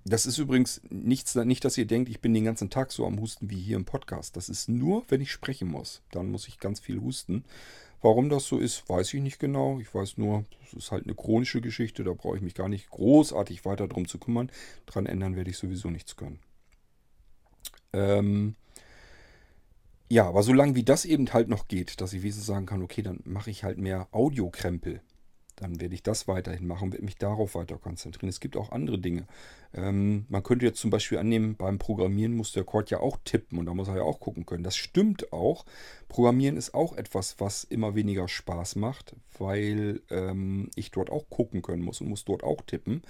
A: das ist übrigens nichts, nicht, dass ihr denkt, ich bin den ganzen Tag so am Husten wie hier im Podcast. Das ist nur, wenn ich sprechen muss. Dann muss ich ganz viel husten. Warum das so ist, weiß ich nicht genau. Ich weiß nur, es ist halt eine chronische Geschichte. Da brauche ich mich gar nicht großartig weiter drum zu kümmern. Dran ändern werde ich sowieso nichts können. Ähm, ja, aber solange wie das eben halt noch geht, dass ich wesentlich sagen kann, okay, dann mache ich halt mehr Audiokrempel. Dann werde ich das weiterhin machen, werde mich darauf weiter konzentrieren. Es gibt auch andere Dinge. Ähm, man könnte jetzt zum Beispiel annehmen, beim Programmieren muss der Cord ja auch tippen und da muss er ja auch gucken können. Das stimmt auch. Programmieren ist auch etwas, was immer weniger Spaß macht, weil ähm, ich dort auch gucken können muss und muss dort auch tippen.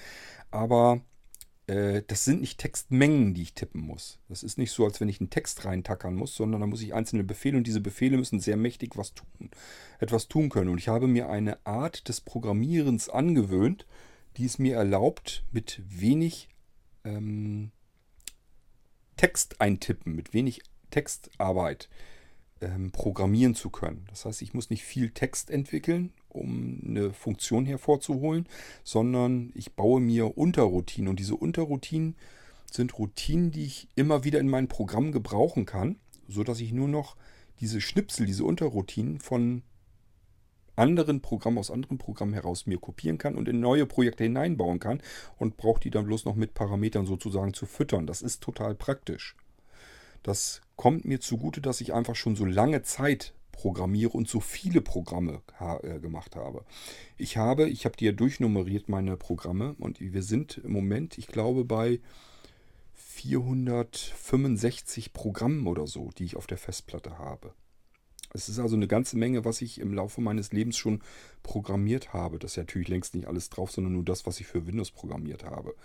A: Aber das sind nicht Textmengen, die ich tippen muss. Das ist nicht so, als wenn ich einen Text reintackern muss, sondern da muss ich einzelne Befehle und diese Befehle müssen sehr mächtig was tun, etwas tun können. Und ich habe mir eine Art des Programmierens angewöhnt, die es mir erlaubt, mit wenig ähm, Text eintippen, mit wenig Textarbeit ähm, programmieren zu können. Das heißt, ich muss nicht viel Text entwickeln, um eine Funktion hervorzuholen, sondern ich baue mir Unterroutinen. Und diese Unterroutinen sind Routinen, die ich immer wieder in mein Programm gebrauchen kann, sodass ich nur noch diese Schnipsel, diese Unterroutinen von anderen Programmen aus anderen Programmen heraus mir kopieren kann und in neue Projekte hineinbauen kann und brauche die dann bloß noch mit Parametern sozusagen zu füttern. Das ist total praktisch. Das kommt mir zugute, dass ich einfach schon so lange Zeit programmiere und so viele Programme ha äh, gemacht habe. Ich habe, ich habe dir durchnummeriert meine Programme und wir sind im Moment, ich glaube, bei 465 Programmen oder so, die ich auf der Festplatte habe. Es ist also eine ganze Menge, was ich im Laufe meines Lebens schon programmiert habe. Das ist natürlich längst nicht alles drauf, sondern nur das, was ich für Windows programmiert habe.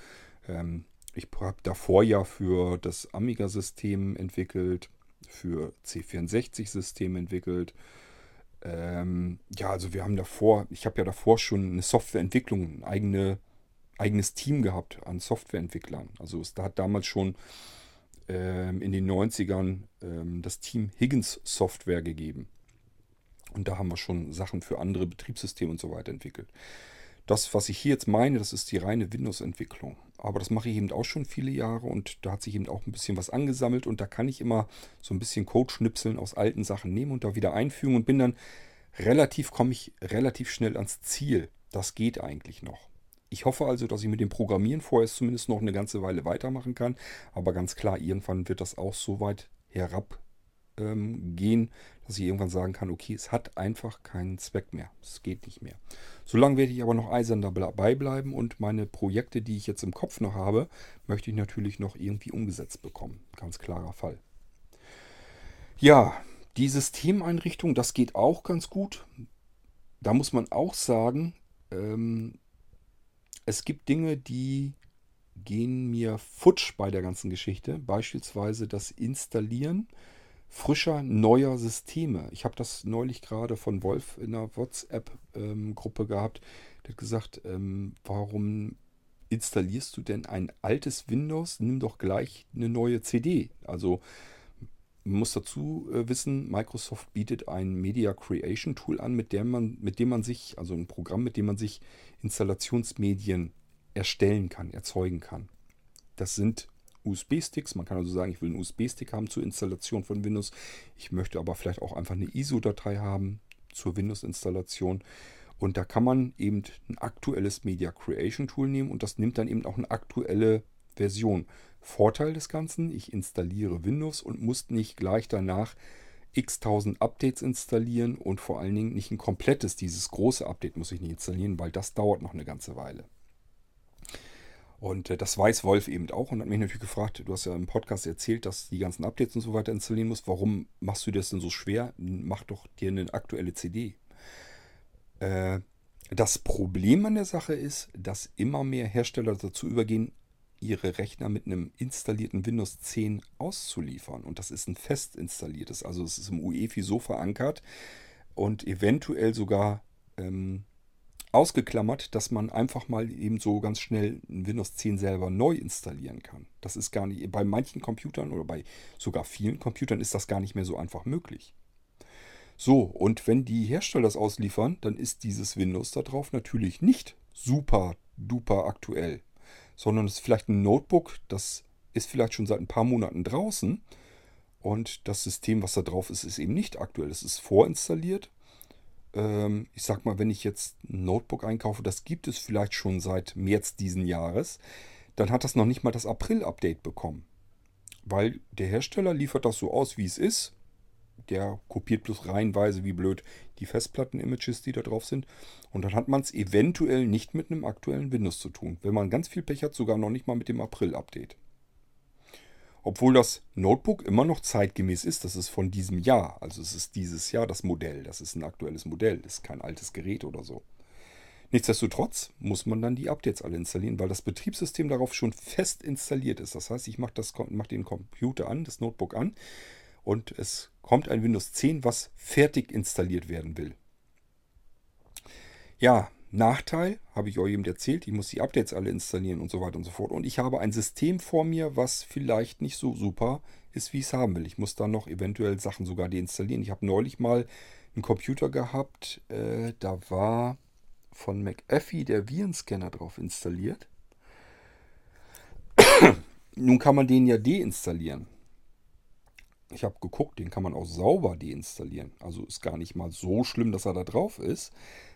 A: Ähm, ich habe davor ja für das Amiga-System entwickelt, für C64-System entwickelt. Ähm, ja, also wir haben davor, ich habe ja davor schon eine Softwareentwicklung, ein eigene, eigenes Team gehabt an Softwareentwicklern. Also es hat damals schon ähm, in den 90ern ähm, das Team Higgins Software gegeben. Und da haben wir schon Sachen für andere Betriebssysteme und so weiter entwickelt. Das, was ich hier jetzt meine, das ist die reine Windows-Entwicklung. Aber das mache ich eben auch schon viele Jahre und da hat sich eben auch ein bisschen was angesammelt und da kann ich immer so ein bisschen Code-Schnipseln aus alten Sachen nehmen und da wieder einfügen und bin dann relativ, komme ich relativ schnell ans Ziel. Das geht eigentlich noch. Ich hoffe also, dass ich mit dem Programmieren vorerst zumindest noch eine ganze Weile weitermachen kann. Aber ganz klar, irgendwann wird das auch so weit herab ähm, gehen, dass ich irgendwann sagen kann, okay, es hat einfach keinen Zweck mehr. Es geht nicht mehr. Solange werde ich aber noch eisern dabei bleiben und meine Projekte, die ich jetzt im Kopf noch habe, möchte ich natürlich noch irgendwie umgesetzt bekommen. Ganz klarer Fall. Ja, die Systemeinrichtung, das geht auch ganz gut. Da muss man auch sagen, ähm, es gibt Dinge, die gehen mir futsch bei der ganzen Geschichte. Beispielsweise das Installieren frischer, neuer Systeme. Ich habe das neulich gerade von Wolf in einer WhatsApp-Gruppe ähm, gehabt. Der hat gesagt, ähm, warum installierst du denn ein altes Windows? Nimm doch gleich eine neue CD. Also man muss dazu äh, wissen, Microsoft bietet ein Media Creation Tool an, mit dem man, mit dem man sich, also ein Programm, mit dem man sich Installationsmedien erstellen kann, erzeugen kann. Das sind USB-Sticks. Man kann also sagen, ich will einen USB-Stick haben zur Installation von Windows. Ich möchte aber vielleicht auch einfach eine ISO-Datei haben zur Windows-Installation. Und da kann man eben ein aktuelles Media Creation Tool nehmen und das nimmt dann eben auch eine aktuelle Version. Vorteil des Ganzen, ich installiere Windows und muss nicht gleich danach x tausend Updates installieren und vor allen Dingen nicht ein komplettes, dieses große Update muss ich nicht installieren, weil das dauert noch eine ganze Weile. Und äh, das weiß Wolf eben auch und hat mich natürlich gefragt, du hast ja im Podcast erzählt, dass die ganzen Updates und so weiter installieren musst. Warum machst du das denn so schwer? Mach doch dir eine aktuelle CD. Äh, das Problem an der Sache ist, dass immer mehr Hersteller dazu übergehen, ihre Rechner mit einem installierten Windows 10 auszuliefern. Und das ist ein fest installiertes. Also es ist im UEFI so verankert und eventuell sogar ähm, ausgeklammert, dass man einfach mal eben so ganz schnell Windows 10 selber neu installieren kann. Das ist gar nicht, bei manchen Computern oder bei sogar vielen Computern ist das gar nicht mehr so einfach möglich. So, und wenn die Hersteller das ausliefern, dann ist dieses Windows da drauf natürlich nicht super duper aktuell, sondern es ist vielleicht ein Notebook, das ist vielleicht schon seit ein paar Monaten draußen und das System, was da drauf ist, ist eben nicht aktuell. Es ist vorinstalliert ich sag mal, wenn ich jetzt ein Notebook einkaufe, das gibt es vielleicht schon seit März diesen Jahres, dann hat das noch nicht mal das April-Update bekommen. Weil der Hersteller liefert das so aus, wie es ist. Der kopiert bloß reihenweise wie blöd die Festplatten-Images, die da drauf sind. Und dann hat man es eventuell nicht mit einem aktuellen Windows zu tun. Wenn man ganz viel Pech hat, sogar noch nicht mal mit dem April-Update. Obwohl das Notebook immer noch zeitgemäß ist. Das ist von diesem Jahr. Also es ist dieses Jahr das Modell. Das ist ein aktuelles Modell. Ist kein altes Gerät oder so. Nichtsdestotrotz muss man dann die Updates alle installieren, weil das Betriebssystem darauf schon fest installiert ist. Das heißt, ich mache mach den Computer an, das Notebook an und es kommt ein Windows 10, was fertig installiert werden will. Ja, Nachteil, habe ich euch eben erzählt, ich muss die Updates alle installieren und so weiter und so fort. Und ich habe ein System vor mir, was vielleicht nicht so super ist, wie ich es haben will. Ich muss dann noch eventuell Sachen sogar deinstallieren. Ich habe neulich mal einen Computer gehabt, äh, da war von McAfee der Virenscanner drauf installiert. Nun kann man den ja deinstallieren. Ich habe geguckt, den kann man auch sauber deinstallieren. Also ist gar nicht mal so schlimm, dass er da drauf ist.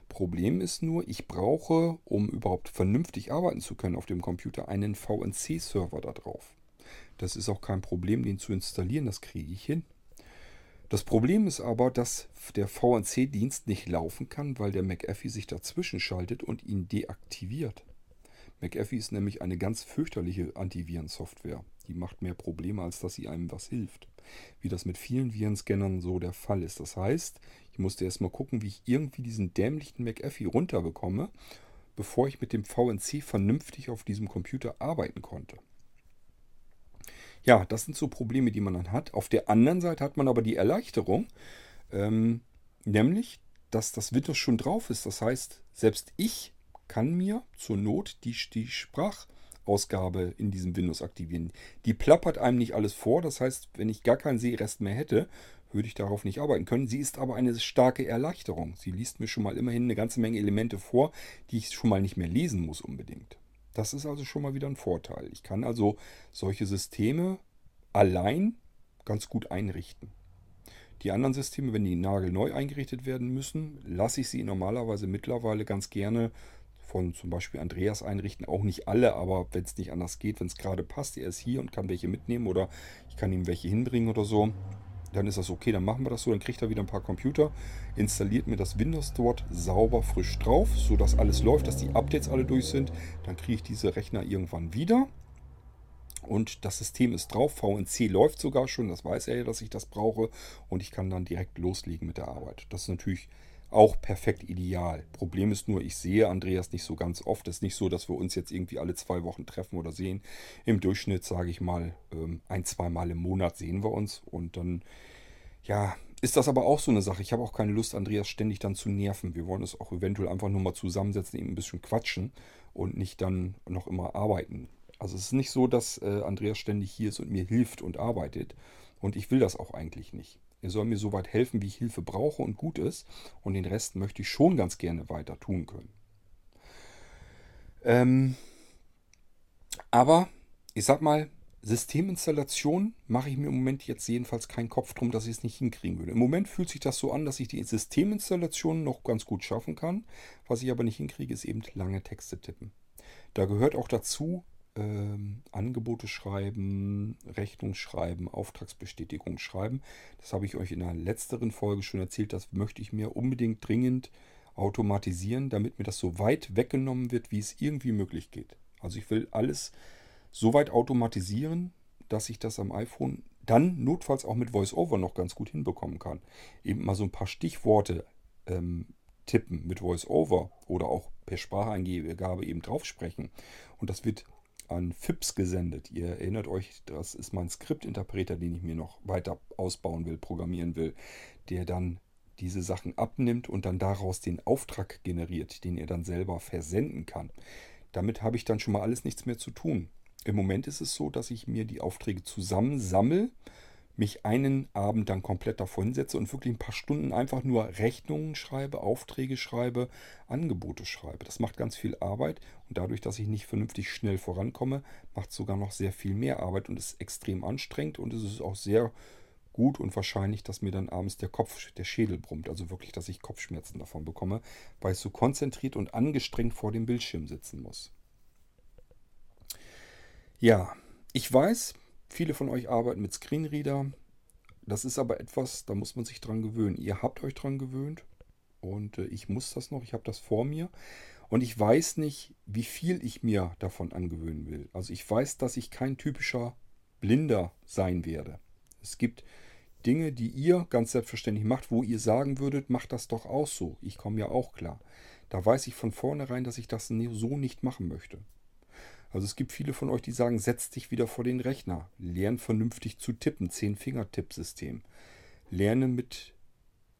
A: Problem ist nur, ich brauche, um überhaupt vernünftig arbeiten zu können auf dem Computer, einen VNC-Server da drauf. Das ist auch kein Problem, den zu installieren, das kriege ich hin. Das Problem ist aber, dass der VNC-Dienst nicht laufen kann, weil der McAfee sich dazwischen schaltet und ihn deaktiviert. McAfee ist nämlich eine ganz fürchterliche Antivirensoftware. Die macht mehr Probleme, als dass sie einem was hilft. Wie das mit vielen Virenscannern so der Fall ist. Das heißt, ich musste erstmal gucken, wie ich irgendwie diesen dämlichen McAfee runterbekomme, bevor ich mit dem VNC vernünftig auf diesem Computer arbeiten konnte. Ja, das sind so Probleme, die man dann hat. Auf der anderen Seite hat man aber die Erleichterung, ähm, Nämlich, dass das Windows schon drauf ist. Das heißt, selbst ich kann mir zur Not die, die Sprachausgabe in diesem Windows aktivieren. Die plappert einem nicht alles vor. Das heißt, wenn ich gar keinen Sehrest mehr hätte, würde ich darauf nicht arbeiten können. Sie ist aber eine starke Erleichterung. Sie liest mir schon mal immerhin eine ganze Menge Elemente vor, die ich schon mal nicht mehr lesen muss unbedingt. Das ist also schon mal wieder ein Vorteil. Ich kann also solche Systeme allein ganz gut einrichten. Die anderen Systeme, wenn die nagelneu eingerichtet werden müssen, lasse ich sie normalerweise mittlerweile ganz gerne von zum Beispiel Andreas einrichten. Auch nicht alle, aber wenn es nicht anders geht, wenn es gerade passt, er ist hier und kann welche mitnehmen oder ich kann ihm welche hinbringen oder so, dann ist das okay, dann machen wir das so. Dann kriegt er wieder ein paar Computer, installiert mir das Windows dort sauber frisch drauf, sodass alles läuft, dass die Updates alle durch sind. Dann kriege ich diese Rechner irgendwann wieder. Und das System ist drauf. VNC läuft sogar schon. Das weiß er ja, dass ich das brauche. Und ich kann dann direkt loslegen mit der Arbeit. Das ist natürlich auch perfekt ideal. Problem ist nur, ich sehe Andreas nicht so ganz oft. Es ist nicht so, dass wir uns jetzt irgendwie alle zwei Wochen treffen oder sehen. Im Durchschnitt, sage ich mal, ähm, ein, zwei Mal im Monat sehen wir uns. Und dann, ja, ist das aber auch so eine Sache. Ich habe auch keine Lust, Andreas ständig dann zu nerven. Wir wollen es auch eventuell einfach nur mal zusammensetzen, eben ein bisschen quatschen und nicht dann noch immer arbeiten. Also es ist nicht so, dass äh, Andreas ständig hier ist und mir hilft und arbeitet. Und ich will das auch eigentlich nicht. Er soll mir so weit helfen, wie ich Hilfe brauche und gut ist. Und den Rest möchte ich schon ganz gerne weiter tun können. Ähm, aber ich sag mal, Systeminstallation mache ich mir im Moment jetzt jedenfalls keinen Kopf drum, dass ich es nicht hinkriegen würde. Im Moment fühlt sich das so an, dass ich die Systeminstallation noch ganz gut schaffen kann. Was ich aber nicht hinkriege, ist eben lange Texte tippen. Da gehört auch dazu, ähm, Angebote schreiben, Rechnung schreiben, Auftragsbestätigung schreiben. Das habe ich euch in der letzteren Folge schon erzählt. Das möchte ich mir unbedingt dringend automatisieren, damit mir das so weit weggenommen wird, wie es irgendwie möglich geht. Also ich will alles so weit automatisieren, dass ich das am iPhone dann notfalls auch mit VoiceOver noch ganz gut hinbekommen kann. Eben mal so ein paar Stichworte ähm, tippen mit VoiceOver oder auch per Spracheingabe eben drauf sprechen. Und das wird an FIPS gesendet. Ihr erinnert euch, das ist mein Skriptinterpreter, den ich mir noch weiter ausbauen will, programmieren will, der dann diese Sachen abnimmt und dann daraus den Auftrag generiert, den er dann selber versenden kann. Damit habe ich dann schon mal alles nichts mehr zu tun. Im Moment ist es so, dass ich mir die Aufträge zusammensammle mich einen Abend dann komplett davor hinsetze und wirklich ein paar Stunden einfach nur Rechnungen schreibe, Aufträge schreibe, Angebote schreibe. Das macht ganz viel Arbeit und dadurch, dass ich nicht vernünftig schnell vorankomme, macht es sogar noch sehr viel mehr Arbeit und ist extrem anstrengend und es ist auch sehr gut und wahrscheinlich, dass mir dann abends der Kopf, der Schädel brummt. Also wirklich, dass ich Kopfschmerzen davon bekomme, weil ich so konzentriert und angestrengt vor dem Bildschirm sitzen muss. Ja, ich weiß, Viele von euch arbeiten mit Screenreader. Das ist aber etwas, da muss man sich dran gewöhnen. Ihr habt euch dran gewöhnt und äh, ich muss das noch. Ich habe das vor mir und ich weiß nicht, wie viel ich mir davon angewöhnen will. Also ich weiß, dass ich kein typischer Blinder sein werde. Es gibt Dinge, die ihr ganz selbstverständlich macht, wo ihr sagen würdet, macht das doch auch so. Ich komme ja auch klar. Da weiß ich von vornherein, dass ich das so nicht machen möchte. Also es gibt viele von euch, die sagen, setz dich wieder vor den Rechner. Lern vernünftig zu tippen. Zehn-Finger-Tippsystem. Lerne mit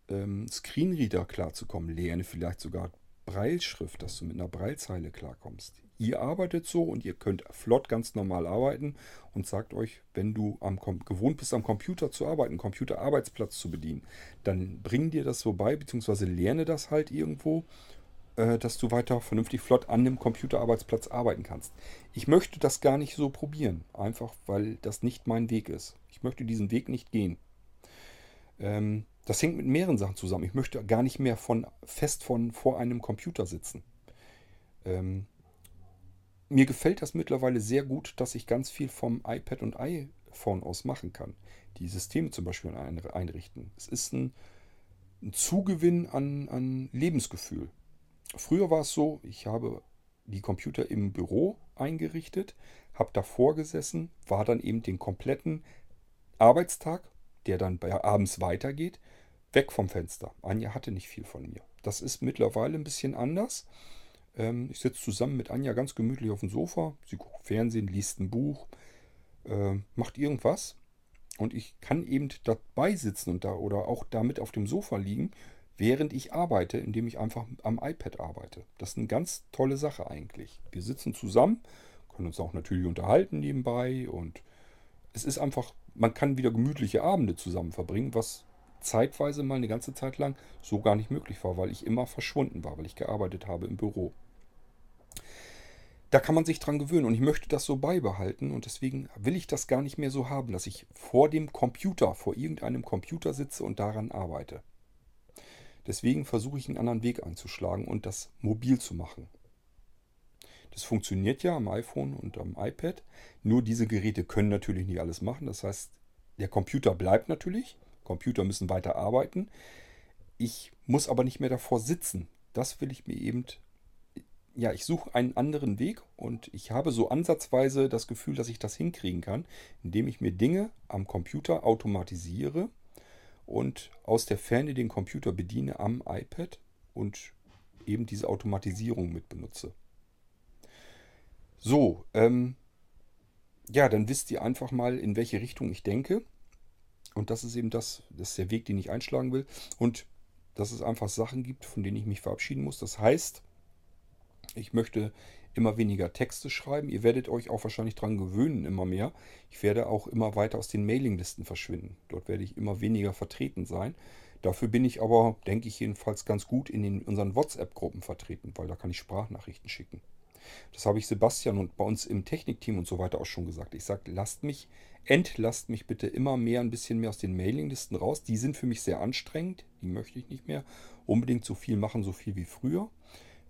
A: ähm, Screenreader klarzukommen. Lerne vielleicht sogar Breilschrift, dass du mit einer Breilzeile klarkommst. Ihr arbeitet so und ihr könnt flott ganz normal arbeiten und sagt euch, wenn du am, gewohnt bist, am Computer zu arbeiten, Computerarbeitsplatz zu bedienen, dann bring dir das so bei, beziehungsweise lerne das halt irgendwo dass du weiter vernünftig flott an dem Computerarbeitsplatz arbeiten kannst. Ich möchte das gar nicht so probieren, einfach weil das nicht mein Weg ist. Ich möchte diesen Weg nicht gehen. Ähm, das hängt mit mehreren Sachen zusammen. Ich möchte gar nicht mehr von, fest von, vor einem Computer sitzen. Ähm, mir gefällt das mittlerweile sehr gut, dass ich ganz viel vom iPad und iPhone aus machen kann. Die Systeme zum Beispiel einrichten. Es ist ein, ein Zugewinn an, an Lebensgefühl. Früher war es so, ich habe die Computer im Büro eingerichtet, habe davor gesessen, war dann eben den kompletten Arbeitstag, der dann abends weitergeht, weg vom Fenster. Anja hatte nicht viel von mir. Das ist mittlerweile ein bisschen anders. Ähm, ich sitze zusammen mit Anja ganz gemütlich auf dem Sofa. Sie guckt Fernsehen, liest ein Buch, äh, macht irgendwas. Und ich kann eben dabei sitzen und da oder auch damit auf dem Sofa liegen während ich arbeite, indem ich einfach am iPad arbeite. Das ist eine ganz tolle Sache eigentlich. Wir sitzen zusammen, können uns auch natürlich unterhalten nebenbei und es ist einfach, man kann wieder gemütliche Abende zusammen verbringen, was zeitweise mal eine ganze Zeit lang so gar nicht möglich war, weil ich immer verschwunden war, weil ich gearbeitet habe im Büro. Da kann man sich dran gewöhnen und ich möchte das so beibehalten und deswegen will ich das gar nicht mehr so haben, dass ich vor dem Computer, vor irgendeinem Computer sitze und daran arbeite. Deswegen versuche ich einen anderen Weg einzuschlagen und das mobil zu machen. Das funktioniert ja am iPhone und am iPad. Nur diese Geräte können natürlich nicht alles machen. Das heißt, der Computer bleibt natürlich. Computer müssen weiter arbeiten. Ich muss aber nicht mehr davor sitzen. Das will ich mir eben. Ja, ich suche einen anderen Weg und ich habe so ansatzweise das Gefühl, dass ich das hinkriegen kann, indem ich mir Dinge am Computer automatisiere und aus der Ferne den Computer bediene am iPad und eben diese Automatisierung mit benutze. So, ähm, ja, dann wisst ihr einfach mal, in welche Richtung ich denke. Und das ist eben das, das ist der Weg, den ich einschlagen will. Und dass es einfach Sachen gibt, von denen ich mich verabschieden muss. Das heißt, ich möchte immer weniger Texte schreiben. Ihr werdet euch auch wahrscheinlich daran gewöhnen, immer mehr. Ich werde auch immer weiter aus den Mailinglisten verschwinden. Dort werde ich immer weniger vertreten sein. Dafür bin ich aber, denke ich jedenfalls, ganz gut in den, unseren WhatsApp-Gruppen vertreten, weil da kann ich Sprachnachrichten schicken. Das habe ich Sebastian und bei uns im Technikteam und so weiter auch schon gesagt. Ich sage, lasst mich, entlasst mich bitte immer mehr, ein bisschen mehr aus den Mailinglisten raus. Die sind für mich sehr anstrengend. Die möchte ich nicht mehr unbedingt so viel machen, so viel wie früher.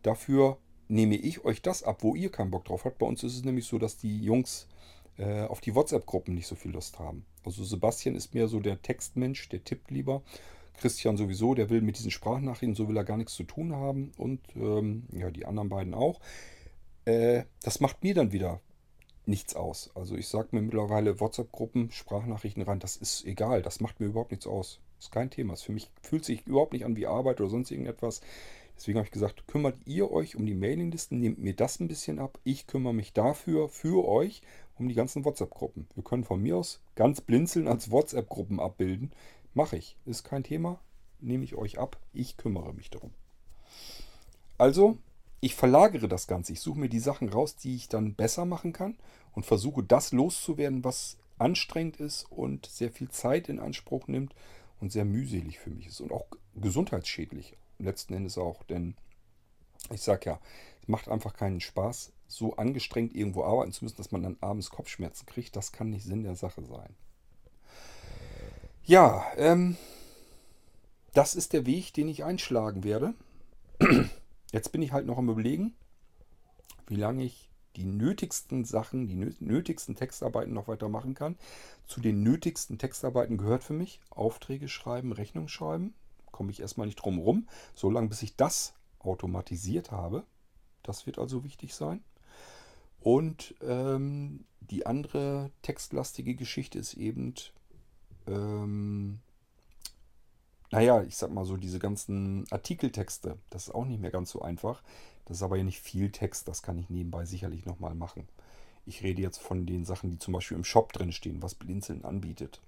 A: Dafür nehme ich euch das ab, wo ihr keinen Bock drauf habt. Bei uns ist es nämlich so, dass die Jungs äh, auf die WhatsApp-Gruppen nicht so viel Lust haben. Also Sebastian ist mehr so der Textmensch, der tippt lieber. Christian sowieso, der will mit diesen Sprachnachrichten, so will er gar nichts zu tun haben. Und ähm, ja, die anderen beiden auch. Äh, das macht mir dann wieder nichts aus. Also ich sage mir mittlerweile WhatsApp-Gruppen, Sprachnachrichten rein, das ist egal, das macht mir überhaupt nichts aus. Ist kein Thema. Das für mich fühlt sich überhaupt nicht an wie Arbeit oder sonst irgendetwas. Deswegen habe ich gesagt, kümmert ihr euch um die Mailinglisten, nehmt mir das ein bisschen ab. Ich kümmere mich dafür, für euch, um die ganzen WhatsApp-Gruppen. Wir können von mir aus ganz blinzeln als WhatsApp-Gruppen abbilden. Mache ich. Ist kein Thema. Nehme ich euch ab. Ich kümmere mich darum. Also, ich verlagere das Ganze. Ich suche mir die Sachen raus, die ich dann besser machen kann und versuche das loszuwerden, was anstrengend ist und sehr viel Zeit in Anspruch nimmt und sehr mühselig für mich ist und auch gesundheitsschädlich letzten Endes auch. Denn ich sage ja, es macht einfach keinen Spaß, so angestrengt irgendwo arbeiten zu müssen, dass man dann abends Kopfschmerzen kriegt. Das kann nicht Sinn der Sache sein. Ja, ähm, das ist der Weg, den ich einschlagen werde. Jetzt bin ich halt noch am Überlegen, wie lange ich die nötigsten Sachen, die nötigsten Textarbeiten noch weitermachen kann. Zu den nötigsten Textarbeiten gehört für mich Aufträge schreiben, Rechnung schreiben komme ich erstmal nicht drum rum, solange bis ich das automatisiert habe. Das wird also wichtig sein. Und ähm, die andere textlastige Geschichte ist eben, ähm, naja, ich sag mal so, diese ganzen Artikeltexte, das ist auch nicht mehr ganz so einfach. Das ist aber ja nicht viel Text, das kann ich nebenbei sicherlich nochmal machen. Ich rede jetzt von den Sachen, die zum Beispiel im Shop drin stehen, was Blinzeln anbietet.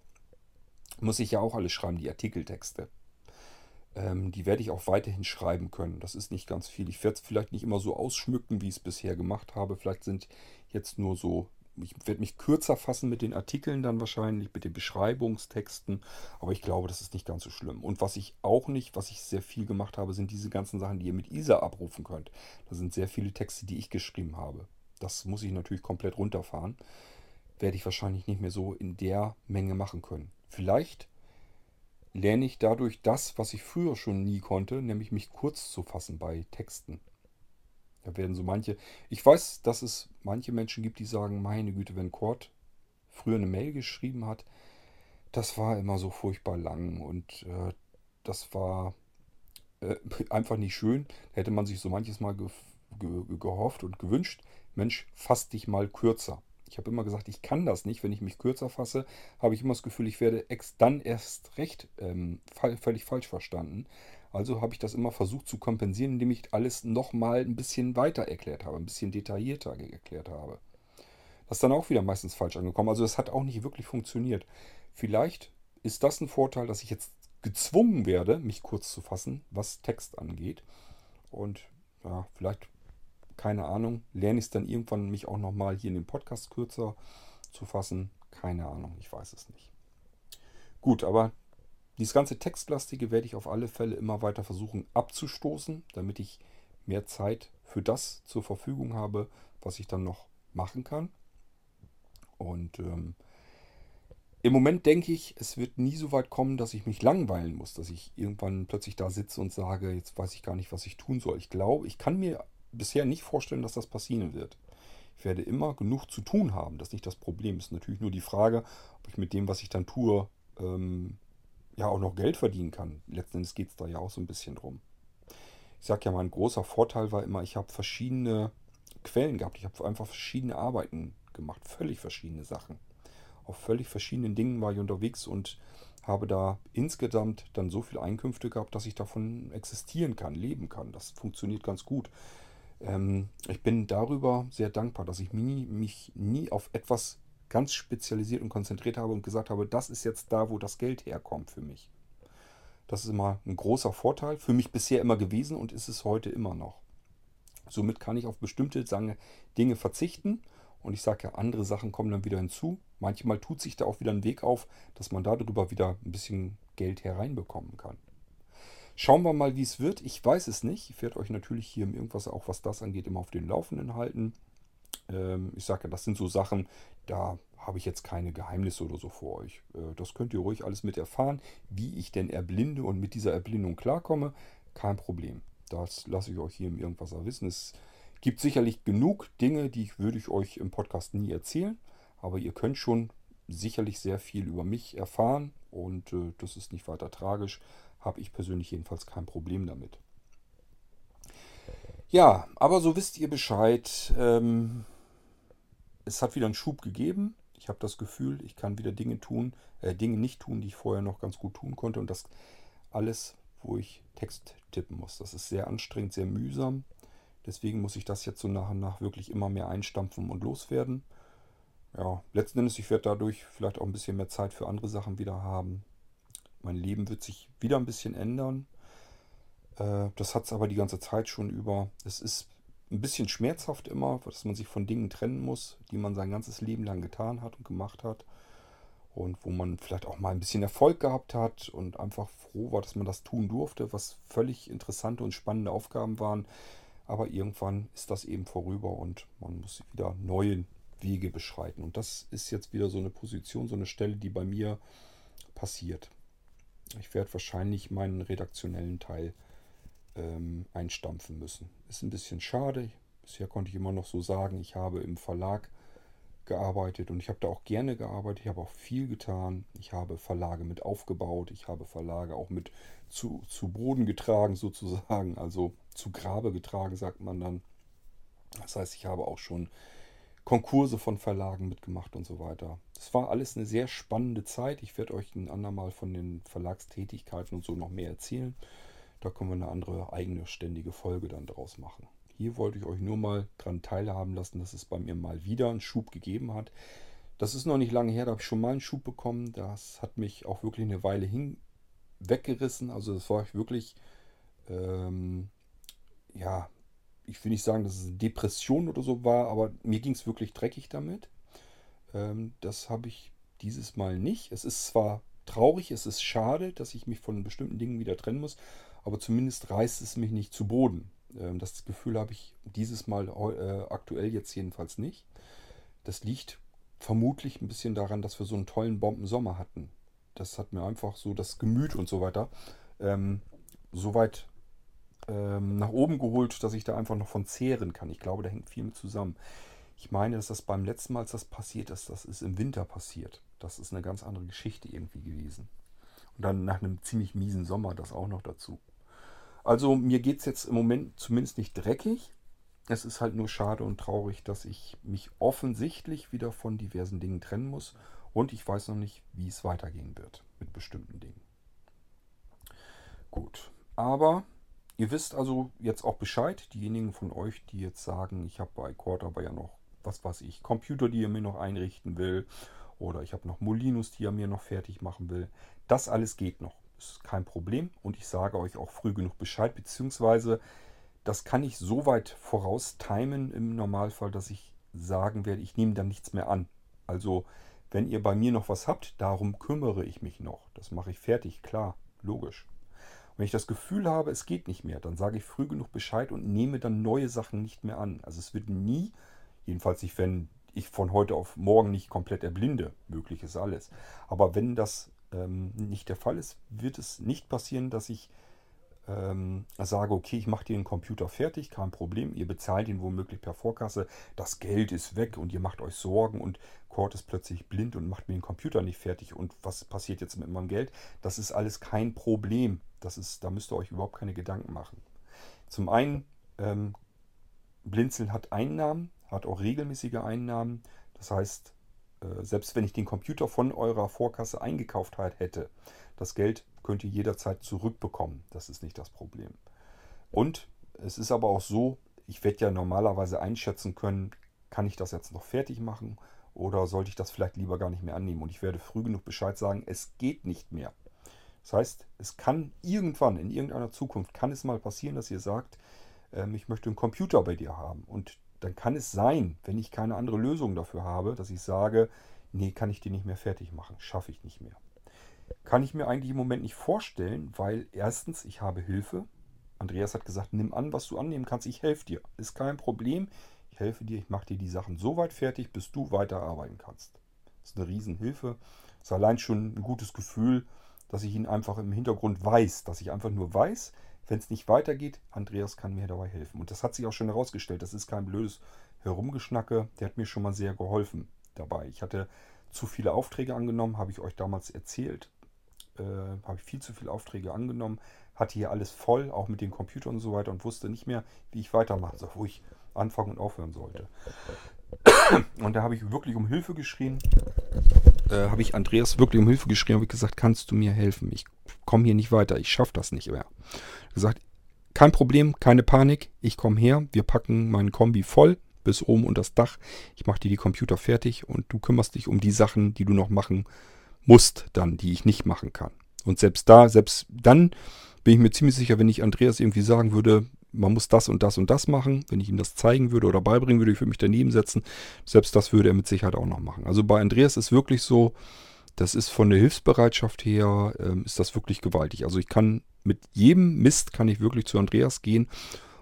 A: Muss ich ja auch alles schreiben, die Artikeltexte. Ähm, die werde ich auch weiterhin schreiben können. Das ist nicht ganz viel. Ich werde es vielleicht nicht immer so ausschmücken, wie ich es bisher gemacht habe. Vielleicht sind jetzt nur so, ich werde mich kürzer fassen mit den Artikeln dann wahrscheinlich, mit den Beschreibungstexten. Aber ich glaube, das ist nicht ganz so schlimm. Und was ich auch nicht, was ich sehr viel gemacht habe, sind diese ganzen Sachen, die ihr mit ISA abrufen könnt. Da sind sehr viele Texte, die ich geschrieben habe. Das muss ich natürlich komplett runterfahren. Werde ich wahrscheinlich nicht mehr so in der Menge machen können. Vielleicht lerne ich dadurch das, was ich früher schon nie konnte, nämlich mich kurz zu fassen bei Texten. Da werden so manche. Ich weiß, dass es manche Menschen gibt, die sagen: Meine Güte, wenn Kurt früher eine Mail geschrieben hat, das war immer so furchtbar lang und äh, das war äh, einfach nicht schön. Da hätte man sich so manches Mal ge ge gehofft und gewünscht: Mensch, fass dich mal kürzer. Ich habe immer gesagt, ich kann das nicht. Wenn ich mich kürzer fasse, habe ich immer das Gefühl, ich werde ex dann erst recht ähm, völlig falsch verstanden. Also habe ich das immer versucht zu kompensieren, indem ich alles nochmal ein bisschen weiter erklärt habe, ein bisschen detaillierter erklärt habe. Das ist dann auch wieder meistens falsch angekommen. Also das hat auch nicht wirklich funktioniert. Vielleicht ist das ein Vorteil, dass ich jetzt gezwungen werde, mich kurz zu fassen, was Text angeht. Und ja, vielleicht, keine Ahnung, lerne ich es dann irgendwann, mich auch nochmal hier in dem Podcast kürzer zu fassen. Keine Ahnung, ich weiß es nicht. Gut, aber dieses ganze Textlastige werde ich auf alle Fälle immer weiter versuchen abzustoßen, damit ich mehr Zeit für das zur Verfügung habe, was ich dann noch machen kann. Und ähm, im Moment denke ich, es wird nie so weit kommen, dass ich mich langweilen muss, dass ich irgendwann plötzlich da sitze und sage, jetzt weiß ich gar nicht, was ich tun soll. Ich glaube, ich kann mir bisher nicht vorstellen, dass das passieren wird. Ich werde immer genug zu tun haben. Das ist nicht das Problem. Es ist natürlich nur die Frage, ob ich mit dem, was ich dann tue, ähm, ja auch noch Geld verdienen kann. Letzten Endes geht es da ja auch so ein bisschen drum. Ich sage ja, mein großer Vorteil war immer, ich habe verschiedene Quellen gehabt. Ich habe einfach verschiedene Arbeiten gemacht, völlig verschiedene Sachen. Auf völlig verschiedenen Dingen war ich unterwegs und habe da insgesamt dann so viele Einkünfte gehabt, dass ich davon existieren kann, leben kann. Das funktioniert ganz gut. Ähm, ich bin darüber sehr dankbar, dass ich mich, mich nie auf etwas ganz spezialisiert und konzentriert habe und gesagt habe, das ist jetzt da, wo das Geld herkommt für mich. Das ist immer ein großer Vorteil, für mich bisher immer gewesen und ist es heute immer noch. Somit kann ich auf bestimmte Dinge verzichten und ich sage ja, andere Sachen kommen dann wieder hinzu. Manchmal tut sich da auch wieder ein Weg auf, dass man darüber wieder ein bisschen Geld hereinbekommen kann. Schauen wir mal, wie es wird. Ich weiß es nicht. Ich werde euch natürlich hier im Irgendwas auch, was das angeht, immer auf den Laufenden halten. Ähm, ich sage ja, das sind so Sachen, da habe ich jetzt keine Geheimnisse oder so vor euch. Äh, das könnt ihr ruhig alles mit erfahren. Wie ich denn erblinde und mit dieser Erblindung klarkomme, kein Problem. Das lasse ich euch hier im Irgendwas wissen. Es gibt sicherlich genug Dinge, die würde ich euch im Podcast nie erzählen. Aber ihr könnt schon sicherlich sehr viel über mich erfahren und äh, das ist nicht weiter tragisch. Habe ich persönlich jedenfalls kein Problem damit. Ja, aber so wisst ihr Bescheid. Ähm, es hat wieder einen Schub gegeben. Ich habe das Gefühl, ich kann wieder Dinge tun, äh, Dinge nicht tun, die ich vorher noch ganz gut tun konnte. Und das alles, wo ich Text tippen muss. Das ist sehr anstrengend, sehr mühsam. Deswegen muss ich das jetzt so nach und nach wirklich immer mehr einstampfen und loswerden. Ja, letzten Endes, ich werde dadurch vielleicht auch ein bisschen mehr Zeit für andere Sachen wieder haben. Mein Leben wird sich wieder ein bisschen ändern. Äh, das hat es aber die ganze Zeit schon über. Es ist ein bisschen schmerzhaft immer, dass man sich von Dingen trennen muss, die man sein ganzes Leben lang getan hat und gemacht hat. Und wo man vielleicht auch mal ein bisschen Erfolg gehabt hat und einfach froh war, dass man das tun durfte, was völlig interessante und spannende Aufgaben waren. Aber irgendwann ist das eben vorüber und man muss wieder neue Wege beschreiten. Und das ist jetzt wieder so eine Position, so eine Stelle, die bei mir passiert. Ich werde wahrscheinlich meinen redaktionellen Teil ähm, einstampfen müssen. Ist ein bisschen schade. Bisher konnte ich immer noch so sagen, ich habe im Verlag gearbeitet und ich habe da auch gerne gearbeitet. Ich habe auch viel getan. Ich habe Verlage mit aufgebaut. Ich habe Verlage auch mit zu, zu Boden getragen sozusagen. Also zu Grabe getragen, sagt man dann. Das heißt, ich habe auch schon Konkurse von Verlagen mitgemacht und so weiter. Das war alles eine sehr spannende Zeit. Ich werde euch ein andermal von den Verlagstätigkeiten und so noch mehr erzählen. Da können wir eine andere eigene ständige Folge dann draus machen. Hier wollte ich euch nur mal daran teilhaben lassen, dass es bei mir mal wieder einen Schub gegeben hat. Das ist noch nicht lange her, da habe ich schon mal einen Schub bekommen. Das hat mich auch wirklich eine Weile hin weggerissen. Also das war wirklich, ähm, ja, ich will nicht sagen, dass es eine Depression oder so war, aber mir ging es wirklich dreckig damit. Ähm, das habe ich dieses Mal nicht. Es ist zwar traurig, es ist schade, dass ich mich von bestimmten Dingen wieder trennen muss, aber zumindest reißt es mich nicht zu Boden. Ähm, das Gefühl habe ich dieses Mal äh, aktuell jetzt jedenfalls nicht. Das liegt vermutlich ein bisschen daran, dass wir so einen tollen Bombensommer hatten. Das hat mir einfach so das Gemüt und so weiter ähm, so weit ähm, nach oben geholt, dass ich da einfach noch von zehren kann. Ich glaube, da hängt viel mit zusammen. Ich meine, dass das beim letzten Mal, als das passiert ist, das ist im Winter passiert. Das ist eine ganz andere Geschichte irgendwie gewesen. Und dann nach einem ziemlich miesen Sommer das auch noch dazu. Also mir geht es jetzt im Moment zumindest nicht dreckig. Es ist halt nur schade und traurig, dass ich mich offensichtlich wieder von diversen Dingen trennen muss. Und ich weiß noch nicht, wie es weitergehen wird mit bestimmten Dingen. Gut, aber ihr wisst also jetzt auch Bescheid. Diejenigen von euch, die jetzt sagen, ich habe bei Cord aber ja noch, was weiß ich, Computer, die ihr mir noch einrichten will. Oder ich habe noch Molinos, die er mir noch fertig machen will. Das alles geht noch. Ist kein Problem und ich sage euch auch früh genug Bescheid, beziehungsweise das kann ich so weit voraus timen im Normalfall, dass ich sagen werde, ich nehme dann nichts mehr an. Also wenn ihr bei mir noch was habt, darum kümmere ich mich noch. Das mache ich fertig, klar, logisch. Wenn ich das Gefühl habe, es geht nicht mehr, dann sage ich früh genug Bescheid und nehme dann neue Sachen nicht mehr an. Also es wird nie, jedenfalls nicht, wenn ich von heute auf morgen nicht komplett erblinde, möglich ist alles. Aber wenn das ähm, nicht der Fall ist, wird es nicht passieren, dass ich ähm, sage, okay, ich mache dir den Computer fertig, kein Problem, ihr bezahlt ihn womöglich per Vorkasse, das Geld ist weg und ihr macht euch Sorgen und Cord ist plötzlich blind und macht mir den Computer nicht fertig und was passiert jetzt mit meinem Geld? Das ist alles kein Problem. Das ist, da müsst ihr euch überhaupt keine Gedanken machen. Zum einen, ähm, Blinzeln hat Einnahmen, hat auch regelmäßige Einnahmen. Das heißt, äh, selbst wenn ich den Computer von eurer Vorkasse eingekauft hätte, das Geld könnt ihr jederzeit zurückbekommen. Das ist nicht das Problem. Und es ist aber auch so, ich werde ja normalerweise einschätzen können, kann ich das jetzt noch fertig machen oder sollte ich das vielleicht lieber gar nicht mehr annehmen. Und ich werde früh genug Bescheid sagen, es geht nicht mehr. Das heißt, es kann irgendwann in irgendeiner Zukunft, kann es mal passieren, dass ihr sagt, ähm, ich möchte einen Computer bei dir haben. Und dann kann es sein, wenn ich keine andere Lösung dafür habe, dass ich sage, nee, kann ich die nicht mehr fertig machen, schaffe ich nicht mehr kann ich mir eigentlich im Moment nicht vorstellen, weil erstens, ich habe Hilfe. Andreas hat gesagt, nimm an, was du annehmen kannst, ich helfe dir. Ist kein Problem. Ich helfe dir, ich mache dir die Sachen so weit fertig, bis du weiterarbeiten kannst. Das ist eine Riesenhilfe. Das ist allein schon ein gutes Gefühl, dass ich ihn einfach im Hintergrund weiß, dass ich einfach nur weiß, wenn es nicht weitergeht, Andreas kann mir dabei helfen. Und das hat sich auch schon herausgestellt. Das ist kein blödes Herumgeschnacke. Der hat mir schon mal sehr geholfen dabei. Ich hatte zu viele Aufträge angenommen, habe ich euch damals erzählt äh, habe ich viel zu viele Aufträge angenommen, hatte hier alles voll, auch mit dem Computer und so weiter und wusste nicht mehr, wie ich weitermachen soll, wo ich anfangen und aufhören sollte. Und da habe ich wirklich um Hilfe geschrien. Äh, habe ich Andreas wirklich um Hilfe geschrien, ich gesagt, kannst du mir helfen? Ich komme hier nicht weiter, ich schaffe das nicht mehr. Gesagt, kein Problem, keine Panik, ich komme her, wir packen meinen Kombi voll bis oben unter das Dach. Ich mache dir die Computer fertig und du kümmerst dich um die Sachen, die du noch machen musst dann, die ich nicht machen kann. Und selbst da, selbst dann bin ich mir ziemlich sicher, wenn ich Andreas irgendwie sagen würde, man muss das und das und das machen, wenn ich ihm das zeigen würde oder beibringen würde, ich würde mich daneben setzen, selbst das würde er mit Sicherheit auch noch machen. Also bei Andreas ist wirklich so, das ist von der Hilfsbereitschaft her, ähm, ist das wirklich gewaltig. Also ich kann mit jedem Mist kann ich wirklich zu Andreas gehen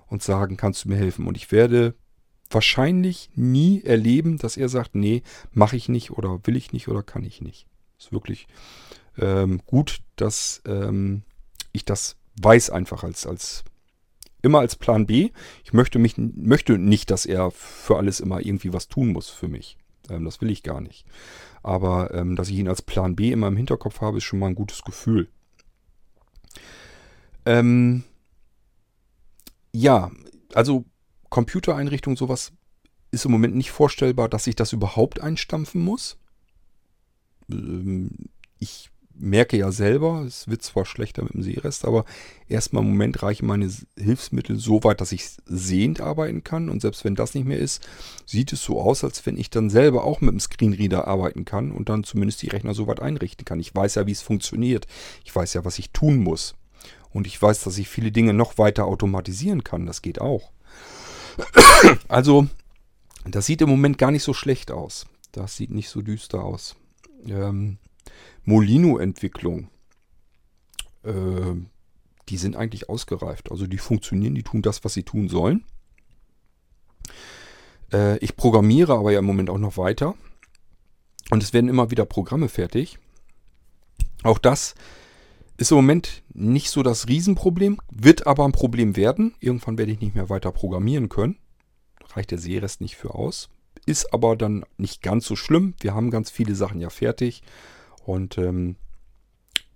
A: und sagen, kannst du mir helfen? Und ich werde wahrscheinlich nie erleben, dass er sagt, nee, mache ich nicht oder will ich nicht oder kann ich nicht. Ist wirklich ähm, gut, dass ähm, ich das weiß einfach als, als immer als Plan B. Ich möchte mich möchte nicht, dass er für alles immer irgendwie was tun muss für mich. Ähm, das will ich gar nicht. Aber ähm, dass ich ihn als Plan B immer im Hinterkopf habe, ist schon mal ein gutes Gefühl. Ähm, ja, also Computereinrichtung, sowas ist im Moment nicht vorstellbar, dass ich das überhaupt einstampfen muss. Ähm, ich merke ja selber, es wird zwar schlechter mit dem Sehrest, aber erstmal im Moment reichen meine Hilfsmittel so weit, dass ich sehend arbeiten kann. Und selbst wenn das nicht mehr ist, sieht es so aus, als wenn ich dann selber auch mit dem Screenreader arbeiten kann und dann zumindest die Rechner so weit einrichten kann. Ich weiß ja, wie es funktioniert. Ich weiß ja, was ich tun muss. Und ich weiß, dass ich viele Dinge noch weiter automatisieren kann. Das geht auch. Also, das sieht im Moment gar nicht so schlecht aus. Das sieht nicht so düster aus ähm, Molino-Entwicklung, äh, die sind eigentlich ausgereift. Also die funktionieren, die tun das, was sie tun sollen. Äh, ich programmiere aber ja im Moment auch noch weiter. Und es werden immer wieder Programme fertig. Auch das ist im Moment nicht so das Riesenproblem, wird aber ein Problem werden. Irgendwann werde ich nicht mehr weiter programmieren können. Reicht der Seerest nicht für aus. Ist aber dann nicht ganz so schlimm. Wir haben ganz viele Sachen ja fertig. Und ähm,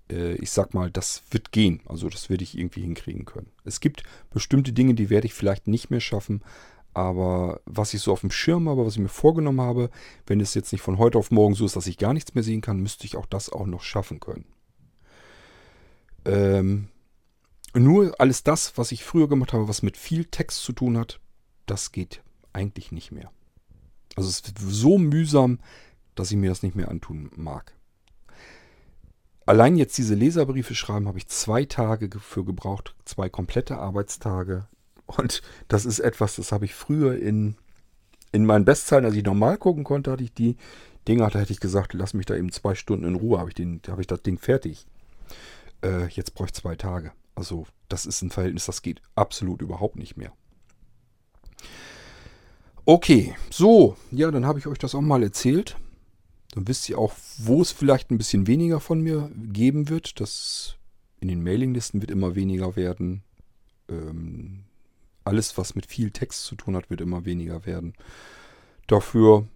A: äh, ich sag mal, das wird gehen. Also das werde ich irgendwie hinkriegen können. Es gibt bestimmte Dinge, die werde ich vielleicht nicht mehr schaffen. Aber was ich so auf dem Schirm habe, was ich mir vorgenommen habe, wenn es jetzt nicht von heute auf morgen so ist, dass ich gar nichts mehr sehen kann, müsste ich auch das auch noch schaffen können. Ähm, nur alles das, was ich früher gemacht habe, was mit viel Text zu tun hat, das geht eigentlich nicht mehr. Also es ist so mühsam, dass ich mir das nicht mehr antun mag. Allein jetzt diese Leserbriefe schreiben, habe ich zwei Tage für gebraucht, zwei komplette Arbeitstage. Und das ist etwas, das habe ich früher in, in meinen Bestzahlen, als ich normal gucken konnte, hatte ich die Dinger, da hätte ich gesagt, lass mich da eben zwei Stunden in Ruhe, habe ich, den, habe ich das Ding fertig. Äh, jetzt brauche ich zwei Tage. Also das ist ein Verhältnis, das geht absolut überhaupt nicht mehr. Okay, so, ja, dann habe ich euch das auch mal erzählt. Dann wisst ihr auch, wo es vielleicht ein bisschen weniger von mir geben wird. Das in den Mailinglisten wird immer weniger werden. Ähm, alles, was mit viel Text zu tun hat, wird immer weniger werden. Dafür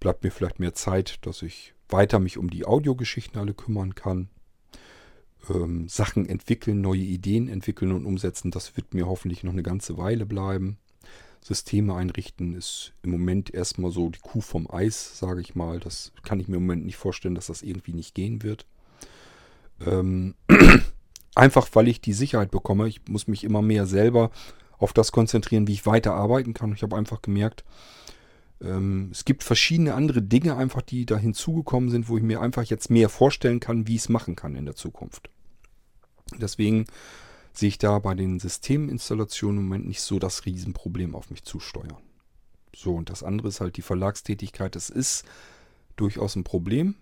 A: bleibt mir vielleicht mehr Zeit, dass ich weiter mich um die Audiogeschichten alle kümmern kann. Ähm, Sachen entwickeln, neue Ideen entwickeln und umsetzen, das wird mir hoffentlich noch eine ganze Weile bleiben. Systeme einrichten ist im Moment erstmal so die Kuh vom Eis, sage ich mal. Das kann ich mir im Moment nicht vorstellen, dass das irgendwie nicht gehen wird. Ähm, einfach weil ich die Sicherheit bekomme. Ich muss mich immer mehr selber auf das konzentrieren, wie ich weiter arbeiten kann. Ich habe einfach gemerkt, ähm, es gibt verschiedene andere Dinge einfach, die da hinzugekommen sind, wo ich mir einfach jetzt mehr vorstellen kann, wie ich es machen kann in der Zukunft. Deswegen sehe ich da bei den Systeminstallationen im Moment nicht so das Riesenproblem auf mich zusteuern. So, und das andere ist halt die Verlagstätigkeit. Das ist durchaus ein Problem.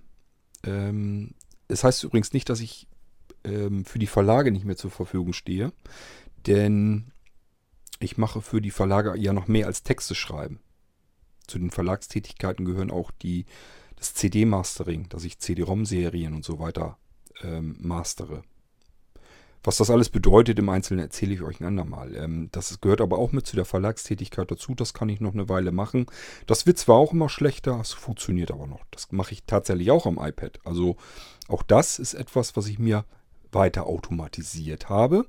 A: Ähm, es heißt übrigens nicht, dass ich ähm, für die Verlage nicht mehr zur Verfügung stehe, denn ich mache für die Verlage ja noch mehr als Texte schreiben. Zu den Verlagstätigkeiten gehören auch die, das CD-Mastering, dass ich CD-ROM-Serien und so weiter ähm, mastere. Was das alles bedeutet im Einzelnen erzähle ich euch ein andermal. Ähm, das gehört aber auch mit zu der Verlagstätigkeit dazu. Das kann ich noch eine Weile machen. Das wird zwar auch immer schlechter, es funktioniert aber noch. Das mache ich tatsächlich auch am iPad. Also auch das ist etwas, was ich mir weiter automatisiert habe,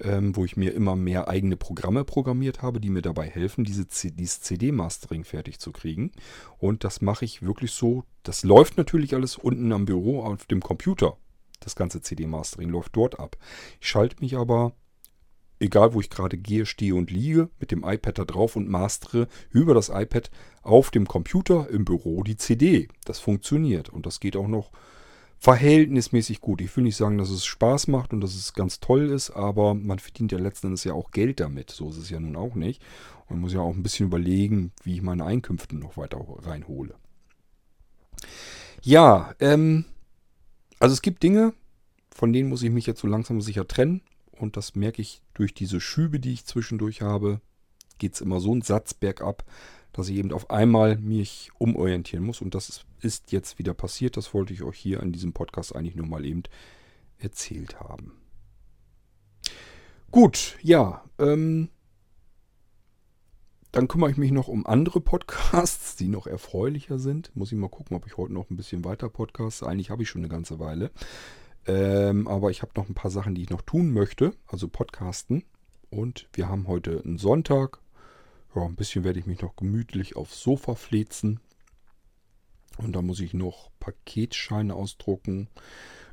A: ähm, wo ich mir immer mehr eigene Programme programmiert habe, die mir dabei helfen, diese dieses CD-Mastering fertig zu kriegen. Und das mache ich wirklich so. Das läuft natürlich alles unten am Büro auf dem Computer. Das ganze CD-Mastering läuft dort ab. Ich schalte mich aber, egal wo ich gerade gehe, stehe und liege, mit dem iPad da drauf und mastere über das iPad auf dem Computer im Büro die CD. Das funktioniert und das geht auch noch verhältnismäßig gut. Ich will nicht sagen, dass es Spaß macht und dass es ganz toll ist, aber man verdient ja letzten Endes ja auch Geld damit. So ist es ja nun auch nicht. Und muss ja auch ein bisschen überlegen, wie ich meine Einkünfte noch weiter reinhole. Ja, ähm, also es gibt Dinge, von denen muss ich mich jetzt so langsam sicher trennen. Und das merke ich durch diese Schübe, die ich zwischendurch habe. Geht es immer so einen Satz bergab, dass ich eben auf einmal mich umorientieren muss. Und das ist jetzt wieder passiert. Das wollte ich euch hier an diesem Podcast eigentlich nur mal eben erzählt haben. Gut, ja. Ähm, dann kümmere ich mich noch um andere Podcasts, die noch erfreulicher sind. Muss ich mal gucken, ob ich heute noch ein bisschen weiter podcaste. Eigentlich habe ich schon eine ganze Weile. Ähm, aber ich habe noch ein paar Sachen, die ich noch tun möchte, also podcasten. Und wir haben heute einen Sonntag. Ja, ein bisschen werde ich mich noch gemütlich aufs Sofa flezen. Und da muss ich noch Paketscheine ausdrucken.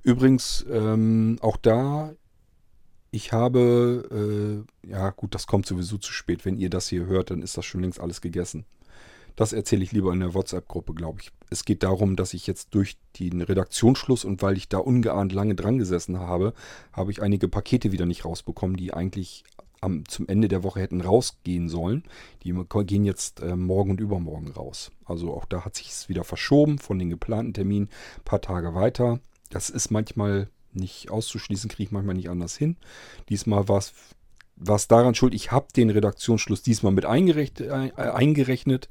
A: Übrigens, ähm, auch da ich habe, äh, ja gut, das kommt sowieso zu spät. Wenn ihr das hier hört, dann ist das schon längst alles gegessen. Das erzähle ich lieber in der WhatsApp-Gruppe, glaube ich. Es geht darum, dass ich jetzt durch den Redaktionsschluss und weil ich da ungeahnt lange dran gesessen habe, habe ich einige Pakete wieder nicht rausbekommen, die eigentlich am, zum Ende der Woche hätten rausgehen sollen. Die gehen jetzt äh, morgen und übermorgen raus. Also auch da hat sich es wieder verschoben von den geplanten Terminen ein paar Tage weiter. Das ist manchmal nicht auszuschließen, kriege ich manchmal nicht anders hin. Diesmal war es daran schuld, ich habe den Redaktionsschluss diesmal mit eingerechnet, äh, eingerechnet.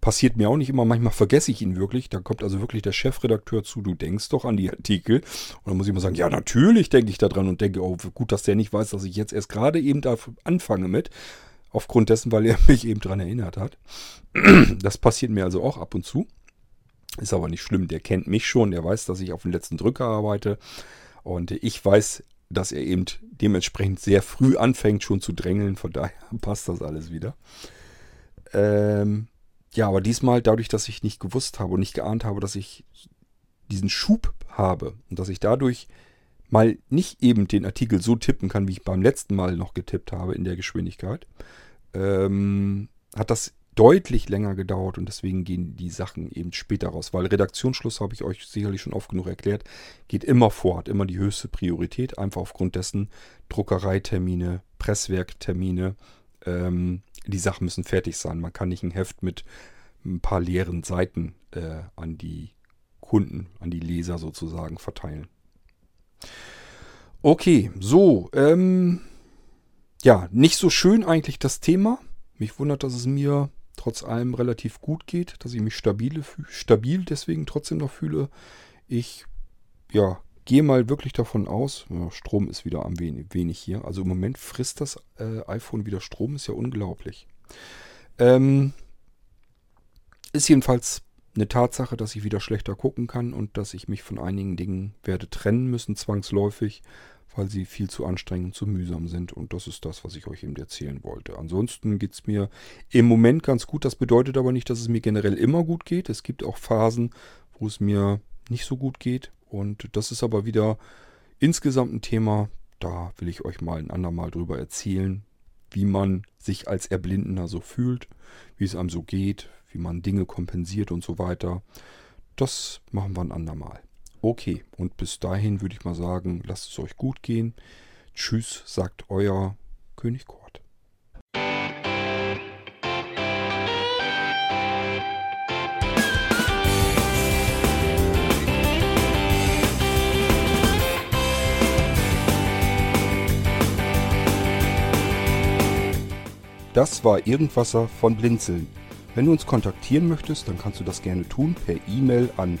A: Passiert mir auch nicht immer, manchmal vergesse ich ihn wirklich. Da kommt also wirklich der Chefredakteur zu, du denkst doch an die Artikel. Und dann muss ich immer sagen, ja, natürlich denke ich da dran und denke, oh, gut, dass der nicht weiß, dass ich jetzt erst gerade eben da anfange mit. Aufgrund dessen, weil er mich eben daran erinnert hat. Das passiert mir also auch ab und zu. Ist aber nicht schlimm, der kennt mich schon, der weiß, dass ich auf den letzten Drücker arbeite. Und ich weiß, dass er eben dementsprechend sehr früh anfängt schon zu drängeln. Von daher passt das alles wieder. Ähm, ja, aber diesmal, dadurch, dass ich nicht gewusst habe und nicht geahnt habe, dass ich diesen Schub habe und dass ich dadurch mal nicht eben den Artikel so tippen kann, wie ich beim letzten Mal noch getippt habe in der Geschwindigkeit, ähm, hat das deutlich länger gedauert und deswegen gehen die Sachen eben später raus. Weil Redaktionsschluss, habe ich euch sicherlich schon oft genug erklärt, geht immer vor, hat immer die höchste Priorität, einfach aufgrund dessen Druckereitermine, Presswerktermine, ähm, die Sachen müssen fertig sein. Man kann nicht ein Heft mit ein paar leeren Seiten äh, an die Kunden, an die Leser sozusagen verteilen. Okay, so, ähm, ja, nicht so schön eigentlich das Thema. Mich wundert, dass es mir trotz allem relativ gut geht, dass ich mich stabile, stabil deswegen trotzdem noch fühle. Ich, ja, gehe mal wirklich davon aus, Strom ist wieder am wenig, wenig hier. Also im Moment frisst das äh, iPhone wieder Strom, ist ja unglaublich. Ähm, ist jedenfalls eine Tatsache, dass ich wieder schlechter gucken kann und dass ich mich von einigen Dingen werde trennen müssen, zwangsläufig, weil sie viel zu anstrengend zu mühsam sind. Und das ist das, was ich euch eben erzählen wollte. Ansonsten geht es mir im Moment ganz gut. Das bedeutet aber nicht, dass es mir generell immer gut geht. Es gibt auch Phasen, wo es mir nicht so gut geht. Und das ist aber wieder insgesamt ein Thema. Da will ich euch mal ein andermal drüber erzählen, wie man sich als Erblindener so fühlt, wie es einem so geht, wie man Dinge kompensiert und so weiter. Das machen wir ein andermal. Okay, und bis dahin würde ich mal sagen, lasst es euch gut gehen. Tschüss, sagt euer König Kort. Das war Irgendwasser von Blinzeln. Wenn du uns kontaktieren möchtest, dann kannst du das gerne tun per E-Mail an